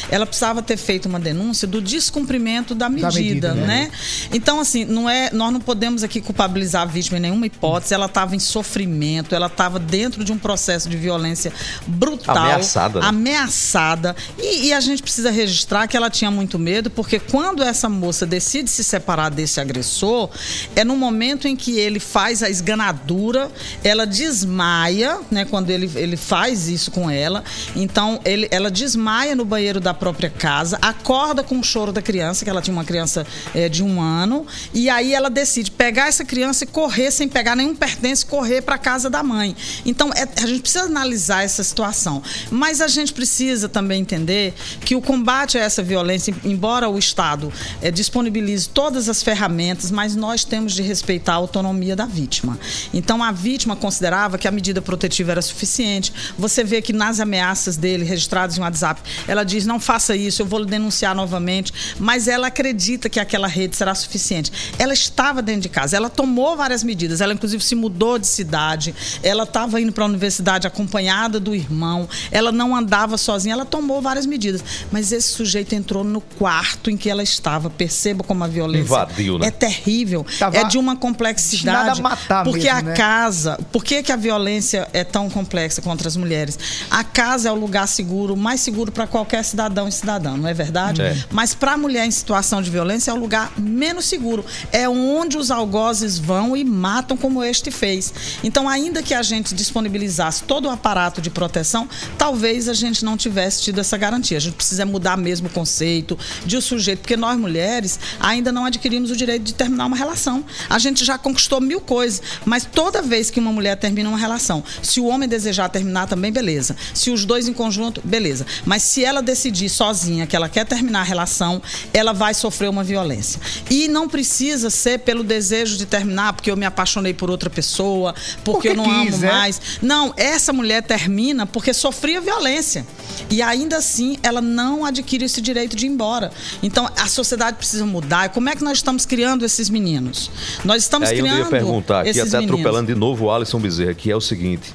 Ela precisava ter feito uma denúncia do descumprimento da medida, medida, né? né? Então, assim, não é, nós não podemos aqui culpabilizar a vítima em nenhuma hipótese. Ela estava em sofrimento, ela estava dentro de um processo de violência brutal. Ameaçada, né? Ameaçada. E, e a gente precisa registrar que ela tinha muito medo, porque quando essa moça decide se separar desse agressor, é no momento em que ele faz a esganadura, ela desmaia, né? Quando ele, ele faz isso com ela. Então, ele, ela desmaia no banheiro da própria casa, acorda com o choro da criança, que ela tinha uma criança eh, de um ano, e aí ela decide pegar essa criança e correr sem pegar nenhum pertence, correr para casa da mãe. Então, é- a gente precisa analisar essa situação. Mas a gente precisa também entender que o combate a essa violência, embora o Estado eh, disponibilize todas as ferramentas, mas nós temos de respeitar a autonomia da vítima. Então, a vítima considerava que a medida protetiva era suficiente. Você vê que nas ameaças dele, registradas em WhatsApp, ela diz: não faça isso, eu vou lhe denunciar novamente. Mas ela acredita que aquela rede será suficiente. Ela estava dentro de casa, ela tomou várias medidas, ela inclusive se mudou de cidade, ela estava indo para a universidade acompanhada do irmão, ela não andava sozinha, ela tomou várias medidas. Mas esse sujeito entrou no quarto em que ela estava. Perceba como a violência Invadiu, né? é terrível, Tava é de uma complexidade. matar porque mesmo, a né? casa, por que, que a violência é tão complexa contra as mulheres? A casa é o lugar seguro, mais seguro para qualquer qualquer cidadão e cidadã, não é verdade? É. Mas para a mulher em situação de violência é o lugar menos seguro. É onde os algozes vão e matam como este fez. Então, ainda que a gente disponibilizasse todo o aparato de proteção, talvez a gente não tivesse tido essa garantia. A gente precisa mudar mesmo o conceito de o sujeito, porque nós mulheres ainda não adquirimos o direito de terminar uma relação. A gente já conquistou mil coisas, mas toda vez que uma mulher termina uma relação, se o homem desejar terminar também, beleza. Se os dois em conjunto, beleza. Mas se ela decidir sozinha que ela quer terminar a relação, ela vai sofrer uma violência. E não precisa ser pelo desejo de terminar, porque eu me apaixonei por outra pessoa, porque, Porque eu não quis, amo né? mais. Não, essa mulher termina porque sofria violência. E ainda assim, ela não adquire esse direito de ir embora. Então, a sociedade precisa mudar. E como é que nós estamos criando esses meninos? Nós estamos Aí eu criando ia perguntar aqui, até meninos. atropelando de novo o Alisson Bezerra, que é o seguinte: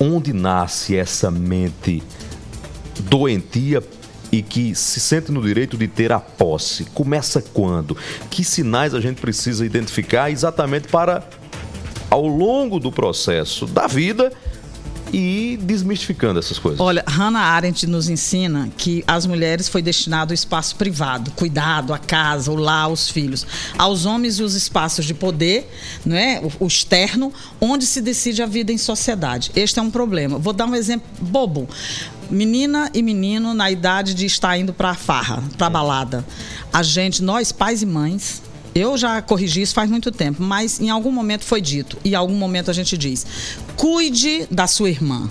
onde nasce essa mente doentia e que se sente no direito de ter a posse? Começa quando? Que sinais a gente precisa identificar exatamente para, ao longo do processo da vida, e desmistificando essas coisas? Olha, Hannah Arendt nos ensina que às mulheres foi destinado o espaço privado, cuidado, a casa, o lar, os filhos. Aos homens os espaços de poder, é? o, o externo, onde se decide a vida em sociedade. Este é um problema. Vou dar um exemplo bobo. Menina e menino na idade de estar indo para a farra, para balada. A gente, nós pais e mães, eu já corrigi isso faz muito tempo, mas em algum momento foi dito, e em algum momento a gente diz: cuide da sua irmã.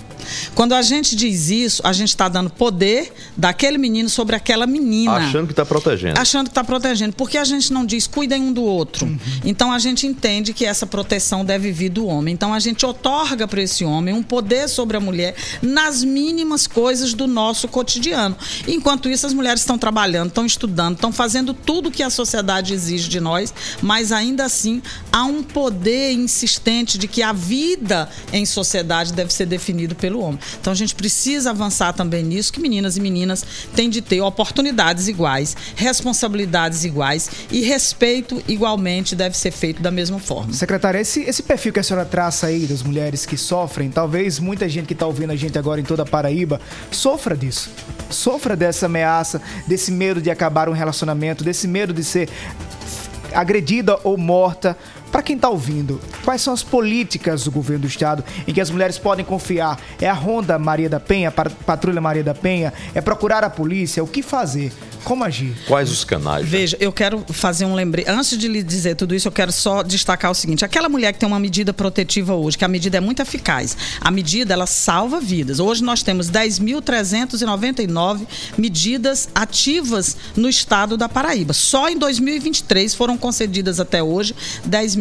Quando a gente diz isso, a gente está dando poder daquele menino sobre aquela menina. Achando que está protegendo. Achando que está protegendo. Porque a gente não diz cuidem um do outro. Então a gente entende que essa proteção deve vir do homem. Então a gente otorga para esse homem um poder sobre a mulher nas mínimas coisas do nosso cotidiano. Enquanto isso, as mulheres estão trabalhando, estão estudando, estão fazendo tudo que a sociedade exige de nós, mas ainda assim há um poder insistente de que a vida em sociedade deve ser definido pelo homem. Então a gente precisa avançar também nisso, que meninas e meninas têm de ter oportunidades iguais, responsabilidades iguais e respeito igualmente deve ser feito da mesma forma. Secretária, esse, esse perfil que a senhora traça aí das mulheres que sofrem, talvez muita gente que está ouvindo a gente agora em toda a Paraíba sofra disso. Sofra dessa ameaça, desse medo de acabar um relacionamento, desse medo de ser agredida ou morta. Para quem está ouvindo, quais são as políticas do governo do estado em que as mulheres podem confiar? É a Ronda Maria da Penha, a Patrulha Maria da Penha? É procurar a polícia? O que fazer? Como agir? Quais os canais? Veja, eu quero fazer um lembrete. Antes de lhe dizer tudo isso, eu quero só destacar o seguinte: aquela mulher que tem uma medida protetiva hoje, que a medida é muito eficaz, a medida ela salva vidas. Hoje nós temos 10.399 medidas ativas no estado da Paraíba. Só em 2023 foram concedidas até hoje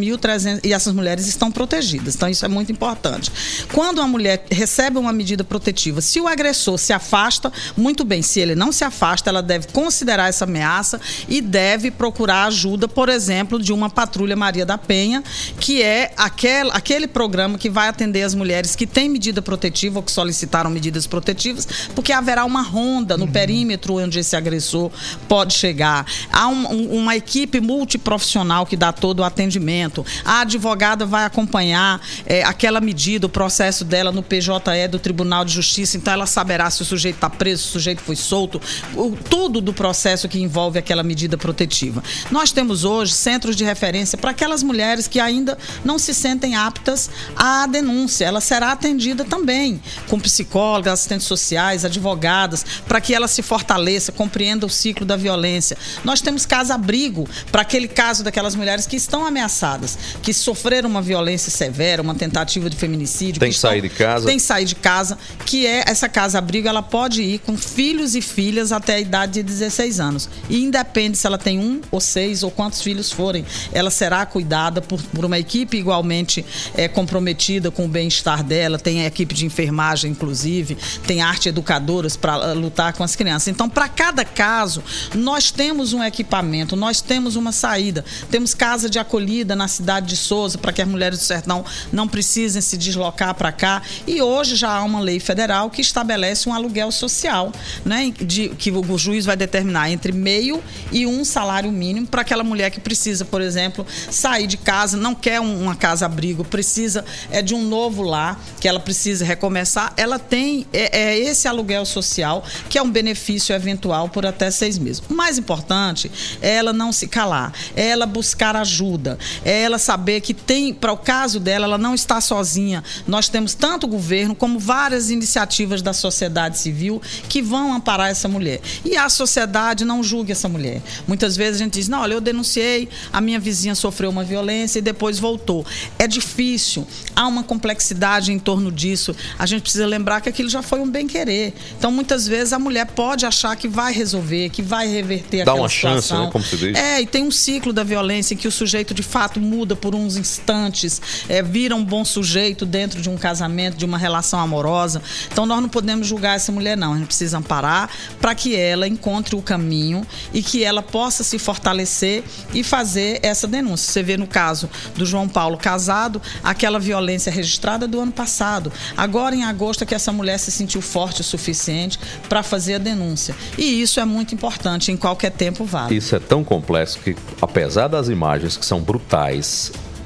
10.300 e essas mulheres estão protegidas. Então isso é muito importante. Quando a mulher recebe uma medida protetiva, se o agressor se afasta, muito bem. Se ele não se afasta, ela deve considerar essa ameaça e deve procurar ajuda, por exemplo, de uma patrulha Maria da Penha, que é aquele, aquele programa que vai atender as mulheres que têm medida protetiva ou que solicitaram medidas protetivas, porque haverá uma ronda no perímetro onde esse agressor pode chegar. Há um- um- uma equipe multiprofissional que dá todo o atendimento. A advogada vai acompanhar eh, aquela medida, o processo dela no PJE do Tribunal de Justiça, então ela saberá se o sujeito está preso, se o sujeito foi solto, o- tudo do processo que envolve aquela medida protetiva. Nós temos hoje centros de referência para aquelas mulheres que ainda não se sentem aptas à denúncia. Ela será atendida também com psicólogas, assistentes sociais, advogadas, para que ela se fortaleça, compreenda o ciclo da violência. Nós temos casa-abrigo para aquele caso daquelas mulheres que estão ameaçadas, que sofreram uma violência severa, uma tentativa de feminicídio. Tem que que sair de casa. Tem que sair de casa, que é essa casa-abrigo, ela pode ir com filhos e filhas até a idade de 16 anos. E independe se ela tem um ou seis ou quantos filhos forem, ela será cuidada por, por uma equipe igualmente eh, comprometida com o bem-estar dela, tem a equipe de enfermagem, inclusive, tem arte educadoras para lutar com as crianças. Então, para cada caso, nós temos um equipamento, nós temos uma saída. Temos casa de acolhida na cidade de Souza para que as mulheres do sertão não precisem se deslocar para cá. E hoje já há uma lei federal que estabelece um aluguel social, né, de, que o juiz vai determinar entre meio e um salário mínimo para aquela mulher que precisa, por exemplo, sair de casa, não quer um- uma casa abrigo, precisa é de um novo lar, que ela precisa recomeçar, ela tem é, é esse aluguel social que é um benefício eventual por até seis meses. O mais importante é ela não se calar, é ela buscar ajuda, é ela saber que tem, para o caso dela, ela não está sozinha. Nós temos tanto o governo como várias iniciativas da sociedade civil que vão amparar essa mulher. E a sociedade não julga essa mulher. Muitas vezes a gente diz: não, olha, eu denunciei, a minha vizinha sofreu uma violência e depois voltou. É difícil, há uma complexidade em torno disso. A gente precisa lembrar que aquilo já foi um bem-querer. Então, muitas vezes, a mulher pode achar que vai resolver, que vai reverter Dá aquela uma chance, situação. né, como se diz. É, e tem um ciclo da violência em que o sujeito de fato muda por uns instantes, é, vira um bom sujeito dentro de um casamento, de uma relação amorosa. Então nós não podemos julgar essa mulher, não. A gente precisa amparar para que ela encontre o caminho e que ela possa se fortalecer e fazer essa denúncia. Você vê no caso do João Paulo casado, aquela violência registrada do ano passado. Agora, em agosto, é que essa mulher se sentiu forte o suficiente para fazer a denúncia. E isso é muito importante, em qualquer tempo vale. Isso é tão complexo que, apesar das imagens que são brutais,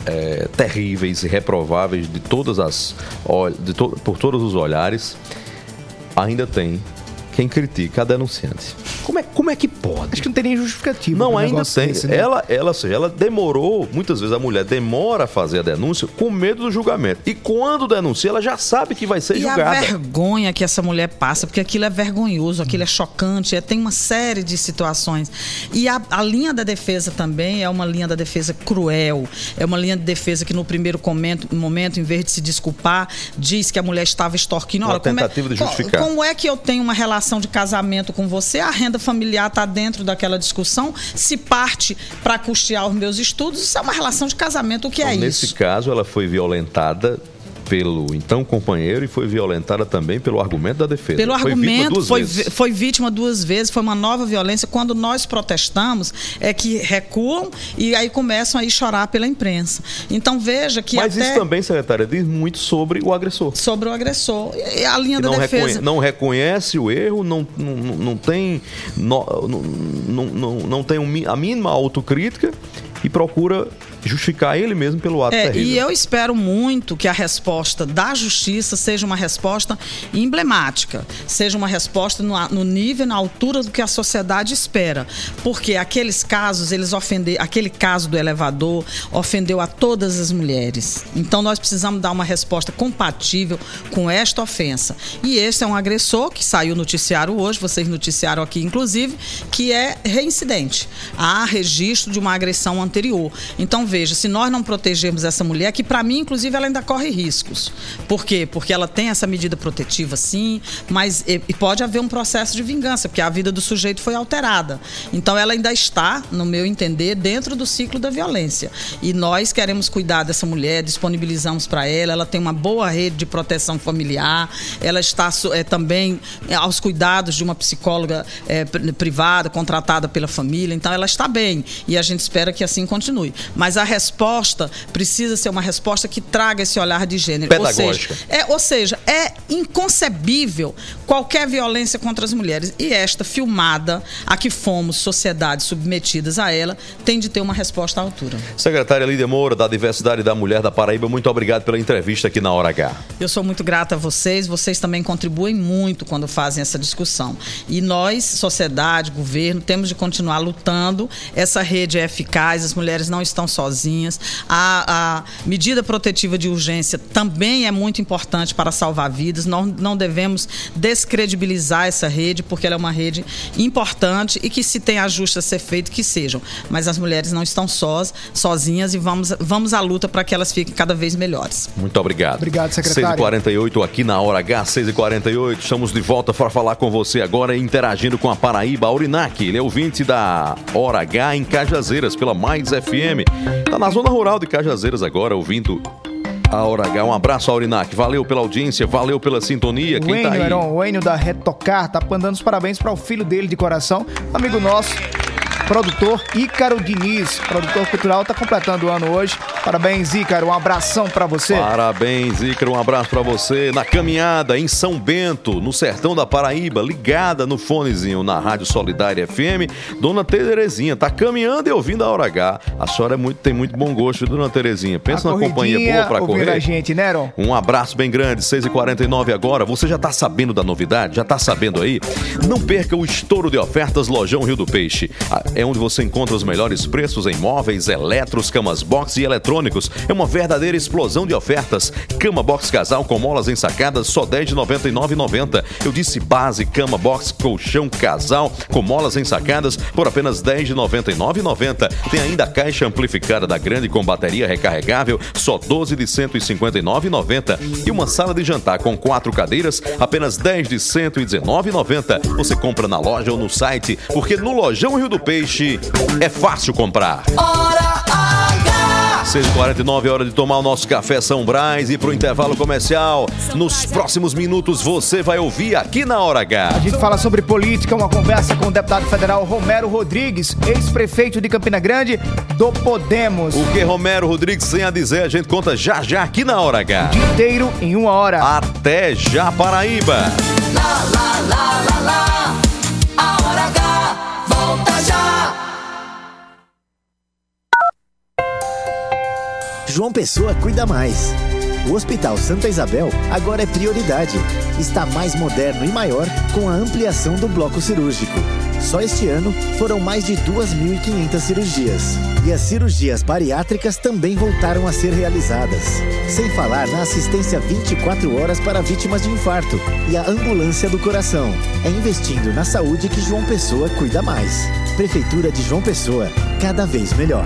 é, terríveis e reprováveis de todas as de to- por todos os olhares, ainda tem quem critica a denunciante. Como é, como é que pode? Acho que não tem nem justificativa. Não, ainda negócio tem. desse, né? Ela, ela, ou seja, ela demorou, muitas vezes a mulher demora a fazer a denúncia com medo do julgamento. E quando denuncia, ela já sabe que vai ser E julgada. a vergonha que essa mulher passa, porque aquilo é vergonhoso, aquilo é chocante, é- tem uma série de situações. E a, a linha da defesa também é uma linha da defesa cruel, é uma linha de defesa que no primeiro comento- momento, em vez de se desculpar, diz que a mulher estava extorquindo. Uma Olha, como é- tentativa de co- justificar. Como é que eu tenho uma relação de casamento com você? A renda familiar está dentro daquela discussão. Se parte para custear os meus estudos, isso é uma relação de casamento. O que é Então, Nesse isso? caso, ela foi violentada pelo então companheiro e foi violentada também pelo argumento da defesa. Pelo Foi vítima argumento, duas foi, vezes. foi vítima duas vezes, foi uma nova violência. Quando nós protestamos, é que recuam e aí começam a chorar pela imprensa. Então veja que Mas até isso também, secretária, diz muito sobre o agressor. sobre o agressor. E a linha Que da não, defesa. não reconhece o erro, não, não, não- tem, não, não, não, não tem a mínima autocrítica e procura justificar ele mesmo pelo ato É, terrível. e eu espero muito que a resposta da justiça seja uma resposta emblemática, seja uma resposta no, no nível, na altura do que a sociedade espera. Porque aqueles casos, eles ofenderam, aquele caso do elevador ofendeu a todas as mulheres. Então nós precisamos dar uma resposta compatível com esta ofensa. E este é um agressor que saiu no noticiário hoje, vocês noticiaram aqui, inclusive, que é reincidente. Há registro de uma agressão anterior. Então, veja, se nós não protegermos essa mulher, que para mim, inclusive, ela ainda corre riscos. Por quê? Porque ela tem essa medida protetiva, sim, mas e, pode haver um processo de vingança, porque a vida do sujeito foi alterada. Então, ela ainda está, no meu entender, dentro do ciclo da violência. E nós queremos cuidar dessa mulher, disponibilizamos para ela, ela tem uma boa rede de proteção familiar, ela está é, também é, aos cuidados de uma psicóloga é, pri- privada, contratada pela família, então ela está bem e a gente espera que assim continue. Mas a resposta precisa ser uma resposta que traga esse olhar de gênero. Ou Pedagógica. seja, é, ou seja, é inconcebível qualquer violência contra as mulheres. E esta filmada, a que fomos sociedades submetidas a ela, tem de ter uma resposta à altura. Secretária Lídia Moura, da Diversidade da Mulher da Paraíba, muito obrigado pela entrevista aqui na Hora H. Eu sou muito grata a vocês, vocês também contribuem muito quando fazem essa discussão. E nós, sociedade, governo, temos de continuar lutando. Essa rede é eficaz, as mulheres não estão sozinhas. A, a medida protetiva de urgência também é muito importante para salvar vidas. Nós não devemos descredibilizar essa rede, porque ela é uma rede importante e que se tem ajustes a ser feito, que sejam. Mas as mulheres não estão sós, sozinhas e vamos, vamos à luta para que elas fiquem cada vez melhores. Muito obrigado. Obrigado, secretário. 6h48 aqui na Hora H, 6h48. Estamos de volta para falar com você agora, interagindo com a Paraíba Aurinac. Ele é ouvinte da Hora H em Cajazeiras, pela Mais FM. Tá na zona rural de Cajazeiras agora, ouvindo a Hora H. Um abraço, Aurinac. Valeu pela audiência, valeu pela sintonia. O Quem tá Enio, aí? Heron, o Enio da Retocar, tá mandando os parabéns para o filho dele de coração, amigo nosso, produtor Ícaro Diniz, produtor cultural, tá completando o ano hoje. Parabéns, Ícaro, um abração para você. Parabéns, Ícaro, um abraço pra você. Na caminhada em São Bento, no sertão da Paraíba, ligada no fonezinho na Rádio Solidária FM, Dona Terezinha tá caminhando e ouvindo a hora H. A senhora é muito, tem muito bom gosto, Dona Terezinha. Pensa A numa companhia boa pra ouvindo correr. a gente, né, Aaron? Um abraço bem grande, 6h49 agora. Você já tá sabendo da novidade? Já tá sabendo aí? Não perca o estouro de ofertas Lojão Rio do Peixe. É onde você encontra os melhores preços em móveis, eletros, camas box e eletrônicos. É uma verdadeira explosão de ofertas. Cama box casal com molas ensacadas só R$ 10,99,90. Eu disse base, cama box, colchão casal com molas ensacadas por apenas R$ 10,99,90. Tem ainda a caixa amplificada da grande com bateria recarregável, só 12 de R$ 159,90. E uma sala de jantar com quatro cadeiras, apenas 10 de R$ 119,90. Você compra na loja ou no site, porque no Lojão Rio do Peixe é fácil comprar. Hora H! 6h49, hora de tomar o nosso café São Brás e pro intervalo comercial. Nos próximos minutos você vai ouvir aqui na Hora A H. gente fala sobre política, uma conversa com o deputado federal Romero Rodrigues, ex-prefeito de Campina Grande, do Podemos. O que Romero Rodrigues tem a dizer, a gente conta já já aqui na Hora H. Inteiro em uma hora. Até já, Paraíba. Lá, lá, lá, lá, lá. João Pessoa cuida mais. O Hospital Santa Isabel agora é prioridade. Está mais moderno e maior com a ampliação do bloco cirúrgico. Só este ano foram mais de 2.500 cirurgias. E as cirurgias bariátricas também voltaram a ser realizadas. Sem falar na assistência 24 horas para vítimas de infarto e a ambulância do coração. É investindo na saúde que João Pessoa cuida mais. Prefeitura de João Pessoa, cada vez melhor.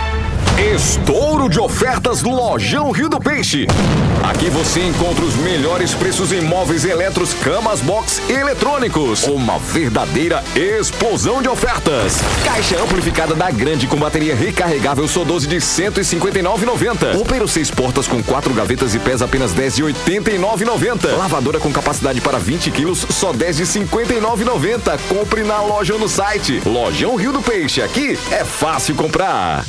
Estouro de ofertas Lojão Rio do Peixe. Aqui você encontra os melhores preços em móveis eletros, camas box e eletrônicos. Uma verdadeira explosão de ofertas. Caixa amplificada da Grande com bateria recarregável só 12 de R$ 159,90. Roupeiro seis portas com quatro gavetas e pés apenas 10 de R$ 89,90. Lavadora com capacidade para 20 quilos só 10 de R$ 59,90. Compre na loja ou no site. Lojão Rio do Peixe. Aqui é fácil comprar.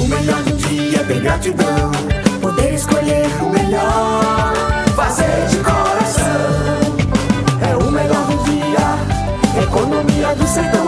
O melhor do dia é ter gratidão. Poder escolher o melhor. Fazer de coração. É o melhor do dia. Economia do sertão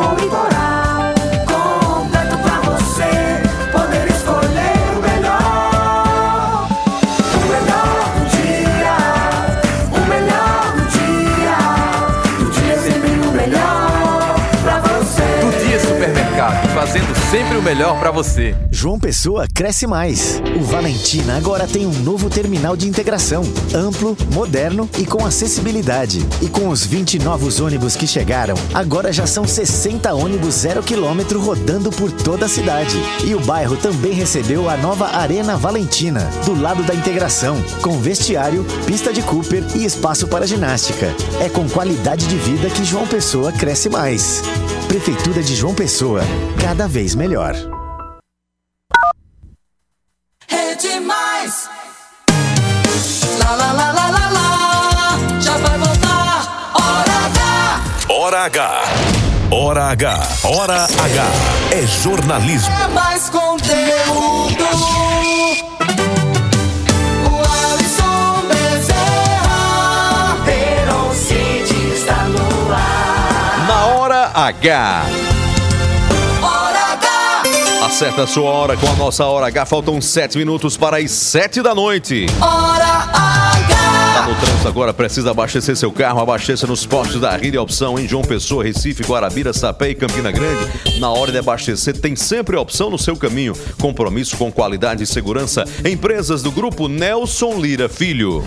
sempre o melhor pra você. João Pessoa cresce mais. O Valentina agora tem um novo terminal de integração, amplo, moderno e com acessibilidade. E com os 20 novos ônibus que chegaram, agora já são 60 ônibus zero quilômetro rodando por toda a cidade. E o bairro também recebeu a nova Arena Valentina, do lado da integração, com vestiário, pista de Cooper e espaço para ginástica. É com qualidade de vida que João Pessoa cresce mais. Prefeitura de João Pessoa, cada vez melhor. É demais. Lá, lá, lá, lá, lá, lá. Já vai voltar. Hora H. Hora H. Hora H. Hora H. É jornalismo. É mais conteúdo. H. Hora H. Acerta a sua hora com a nossa hora H. Faltam 7 minutos para as 7 da noite. Hora Tá H. no trânsito agora, precisa abastecer seu carro, abasteça nos postos da Rede Opção em João Pessoa, Recife, Guarabira, Sapé e Campina Grande. Na hora de abastecer, tem sempre a opção no seu caminho. Compromisso com qualidade e segurança. Empresas do grupo Nelson Lira Filho.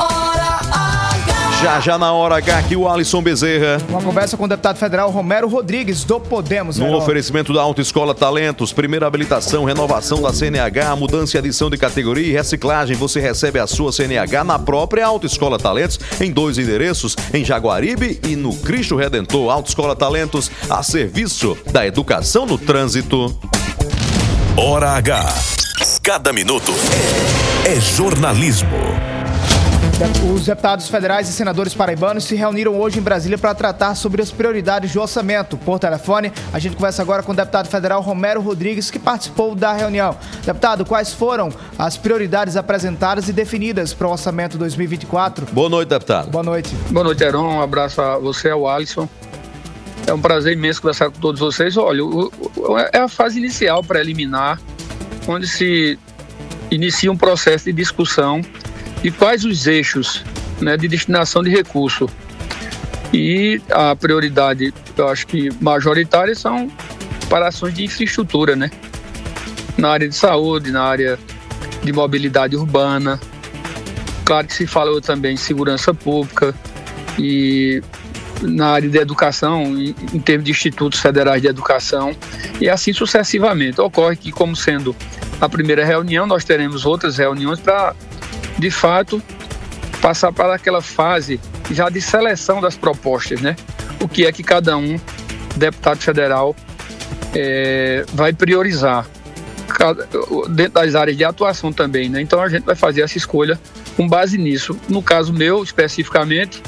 Já já na hora H aqui o Alisson Bezerra. Uma conversa com o deputado federal Romero Rodrigues, do Podemos. No oferecimento da Autoescola Talentos, primeira habilitação, renovação da CNH, mudança e adição de categoria e reciclagem, você recebe a sua CNH na própria Autoescola Talentos, em dois endereços, em Jaguaribe e no Cristo Redentor. Autoescola Talentos, a serviço da educação no trânsito. Hora H. Cada minuto é jornalismo. Os deputados federais e senadores paraibanos se reuniram hoje em Brasília para tratar sobre as prioridades do orçamento. Por telefone, a gente conversa agora com o deputado federal Romero Rodrigues, que participou da reunião. Deputado, quais foram as prioridades apresentadas e definidas para o orçamento 2024? Boa noite, deputado. Boa noite. Boa noite, Heron. Um abraço a você, ao Alisson. É um prazer imenso conversar com todos vocês. Olha, é a fase inicial preliminar, onde se inicia um processo de discussão de quais os eixos né, de destinação de recurso. E a prioridade, eu acho que majoritária, são para ações de infraestrutura, né? Na área de saúde, na área de mobilidade urbana. Claro que se falou também em segurança pública e na área de educação, em termos de institutos federais de educação, e assim sucessivamente. Ocorre que, como sendo a primeira reunião, nós teremos outras reuniões para, de fato, passar para aquela fase já de seleção das propostas, né? O que é que cada um, deputado federal, eh, vai priorizar cada- dentro das áreas de atuação também, né? Então a gente vai fazer essa escolha com base nisso. No caso meu, especificamente,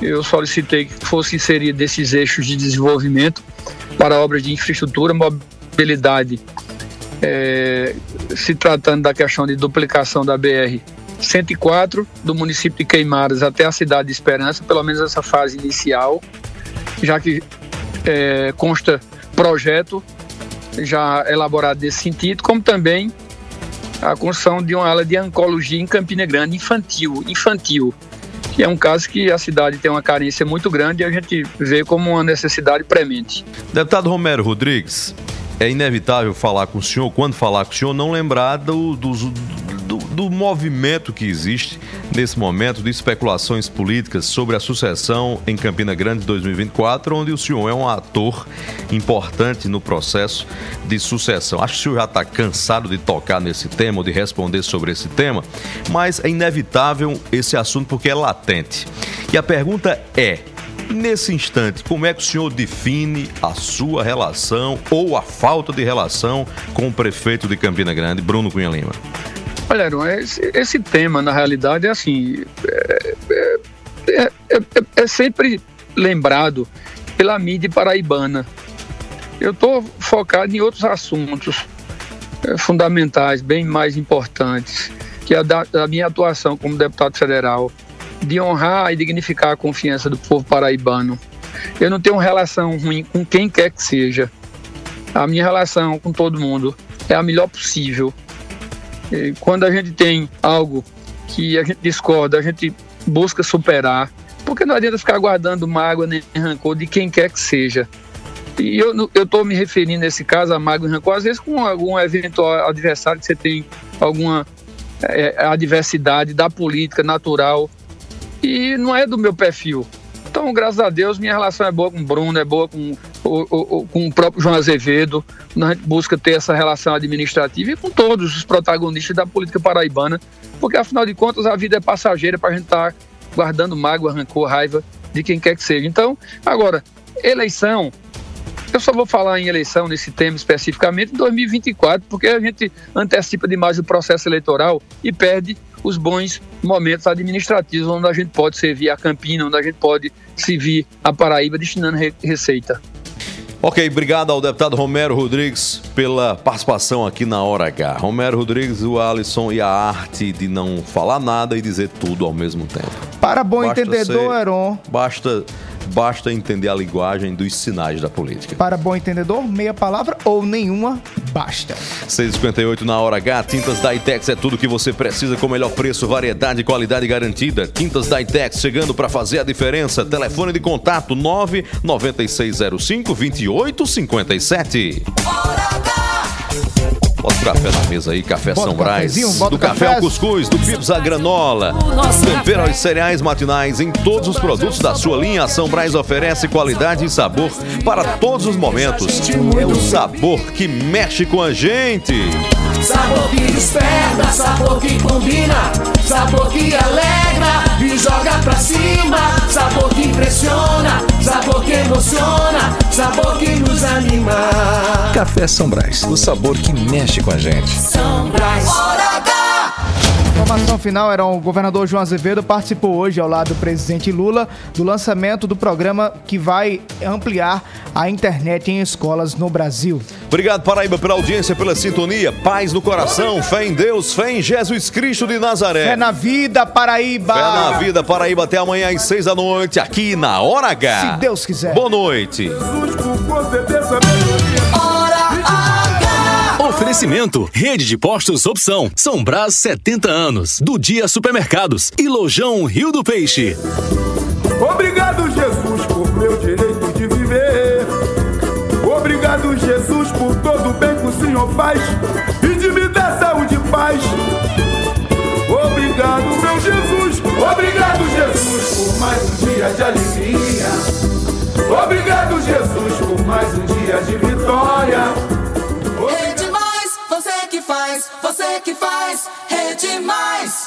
eu solicitei que fosse inserido desses eixos de desenvolvimento para obras de infraestrutura, mobilidade, eh, se tratando da questão de duplicação da BR 104 do município de Queimadas até a cidade de Esperança, pelo menos essa fase inicial, já que eh, consta projeto já elaborado nesse sentido, como também a construção de uma ala de oncologia em Campina Grande infantil, infantil, que é um caso que a cidade tem uma carência muito grande e a gente vê como uma necessidade premente. Deputado Romero Rodrigues, é inevitável falar com o senhor, quando falar com o senhor, não lembrar do, dos- do, movimento que existe nesse momento de especulações políticas sobre a sucessão em Campina Grande 2024, onde o senhor é um ator importante no processo de sucessão. Acho que o senhor já está cansado de tocar nesse tema, ou de responder sobre esse tema, mas é inevitável esse assunto porque é latente. E a pergunta é: Nesse instante, como é que o senhor define a sua relação ou a falta de relação com o prefeito de Campina Grande, Bruno Cunha Lima? Olha, Aaron, esse, esse tema, na realidade, é assim. É, é- é- é- é sempre lembrado pela mídia paraibana. Eu estou focado em outros assuntos é, fundamentais, bem mais importantes, que é da, da minha atuação como deputado federal, de honrar e dignificar a confiança do povo paraibano. Eu não tenho relação ruim com quem quer que seja. A minha relação com todo mundo é a melhor possível. Quando a gente tem algo que a gente discorda, a gente busca superar, porque não adianta ficar guardando mágoa nem rancor de quem quer que seja. E eu estou me referindo nesse caso a mágoa e rancor, às vezes com algum eventual adversário que você tem alguma é, adversidade da política natural e não é do meu perfil. Então, graças a Deus, minha relação é boa com o Bruno, é boa com o, o- o- com o próprio João Azevedo. A gente busca ter essa relação administrativa e com todos os protagonistas da política paraibana, porque afinal de contas a vida é passageira para a gente estar guardando mágoa, rancor, raiva de quem quer que seja. Então, agora, eleição, eu só vou falar em eleição nesse tema especificamente em 2024, porque a gente antecipa demais o processo eleitoral e perde os bons momentos administrativos, onde a gente pode servir a Campina, onde a gente pode servir a Paraíba destinando re- receita. Ok, obrigado ao deputado Romero Rodrigues pela participação aqui na Hora H. Romero Rodrigues, o Alisson e a arte de não falar nada e dizer tudo ao mesmo tempo. Para bom Basta entendedor, ser- Heron. Basta basta entender a linguagem dos sinais da política. Para bom entendedor, meia palavra ou nenhuma basta. 6,58 na hora H. Tintas da Itex é tudo que você precisa com o melhor preço, variedade e qualidade garantida. Tintas da Itex chegando para fazer a diferença. Telefone de contato 99605 2857. Bota o café na mesa aí, café Bota São Brás. Do café. ao cuscuz, do pips à granola. Tempero aos cereais matinais em todos os produtos da sua linha. A São Brás oferece qualidade e sabor para todos os momentos. É o sabor que mexe com a gente. Sabor que desperta, sabor que combina, sabor que alegra e joga pra cima, sabor que impressiona, sabor que emociona, sabor que nos anima. Café São Brás, o sabor que mexe com a gente. São Brás. Hora H. Informação final era o governador João Azevedo participou hoje ao lado do presidente Lula do lançamento do programa que vai ampliar a internet em escolas no Brasil. Obrigado, Paraíba, pela audiência, pela sintonia. Paz no coração, fé em Deus, fé em Jesus Cristo de Nazaré. Fé na vida, Paraíba. Fé na vida, Paraíba, até amanhã às seis da noite, aqui na Hora H. Se Deus quiser. Boa noite. Oferecimento: Rede de Postos Opção. São Brás 70 anos. Do Dia Supermercados. E Lojão Rio do Peixe. Obrigado, Jesus, por meu direito de viver. Obrigado, Jesus, por todo o bem que o Senhor faz e de me dar saúde e paz. Obrigado, meu Jesus. Obrigado, Jesus, por mais um dia de alegria. Obrigado, Jesus, por mais um dia de vitória. Mais, você que faz, Rede Mais.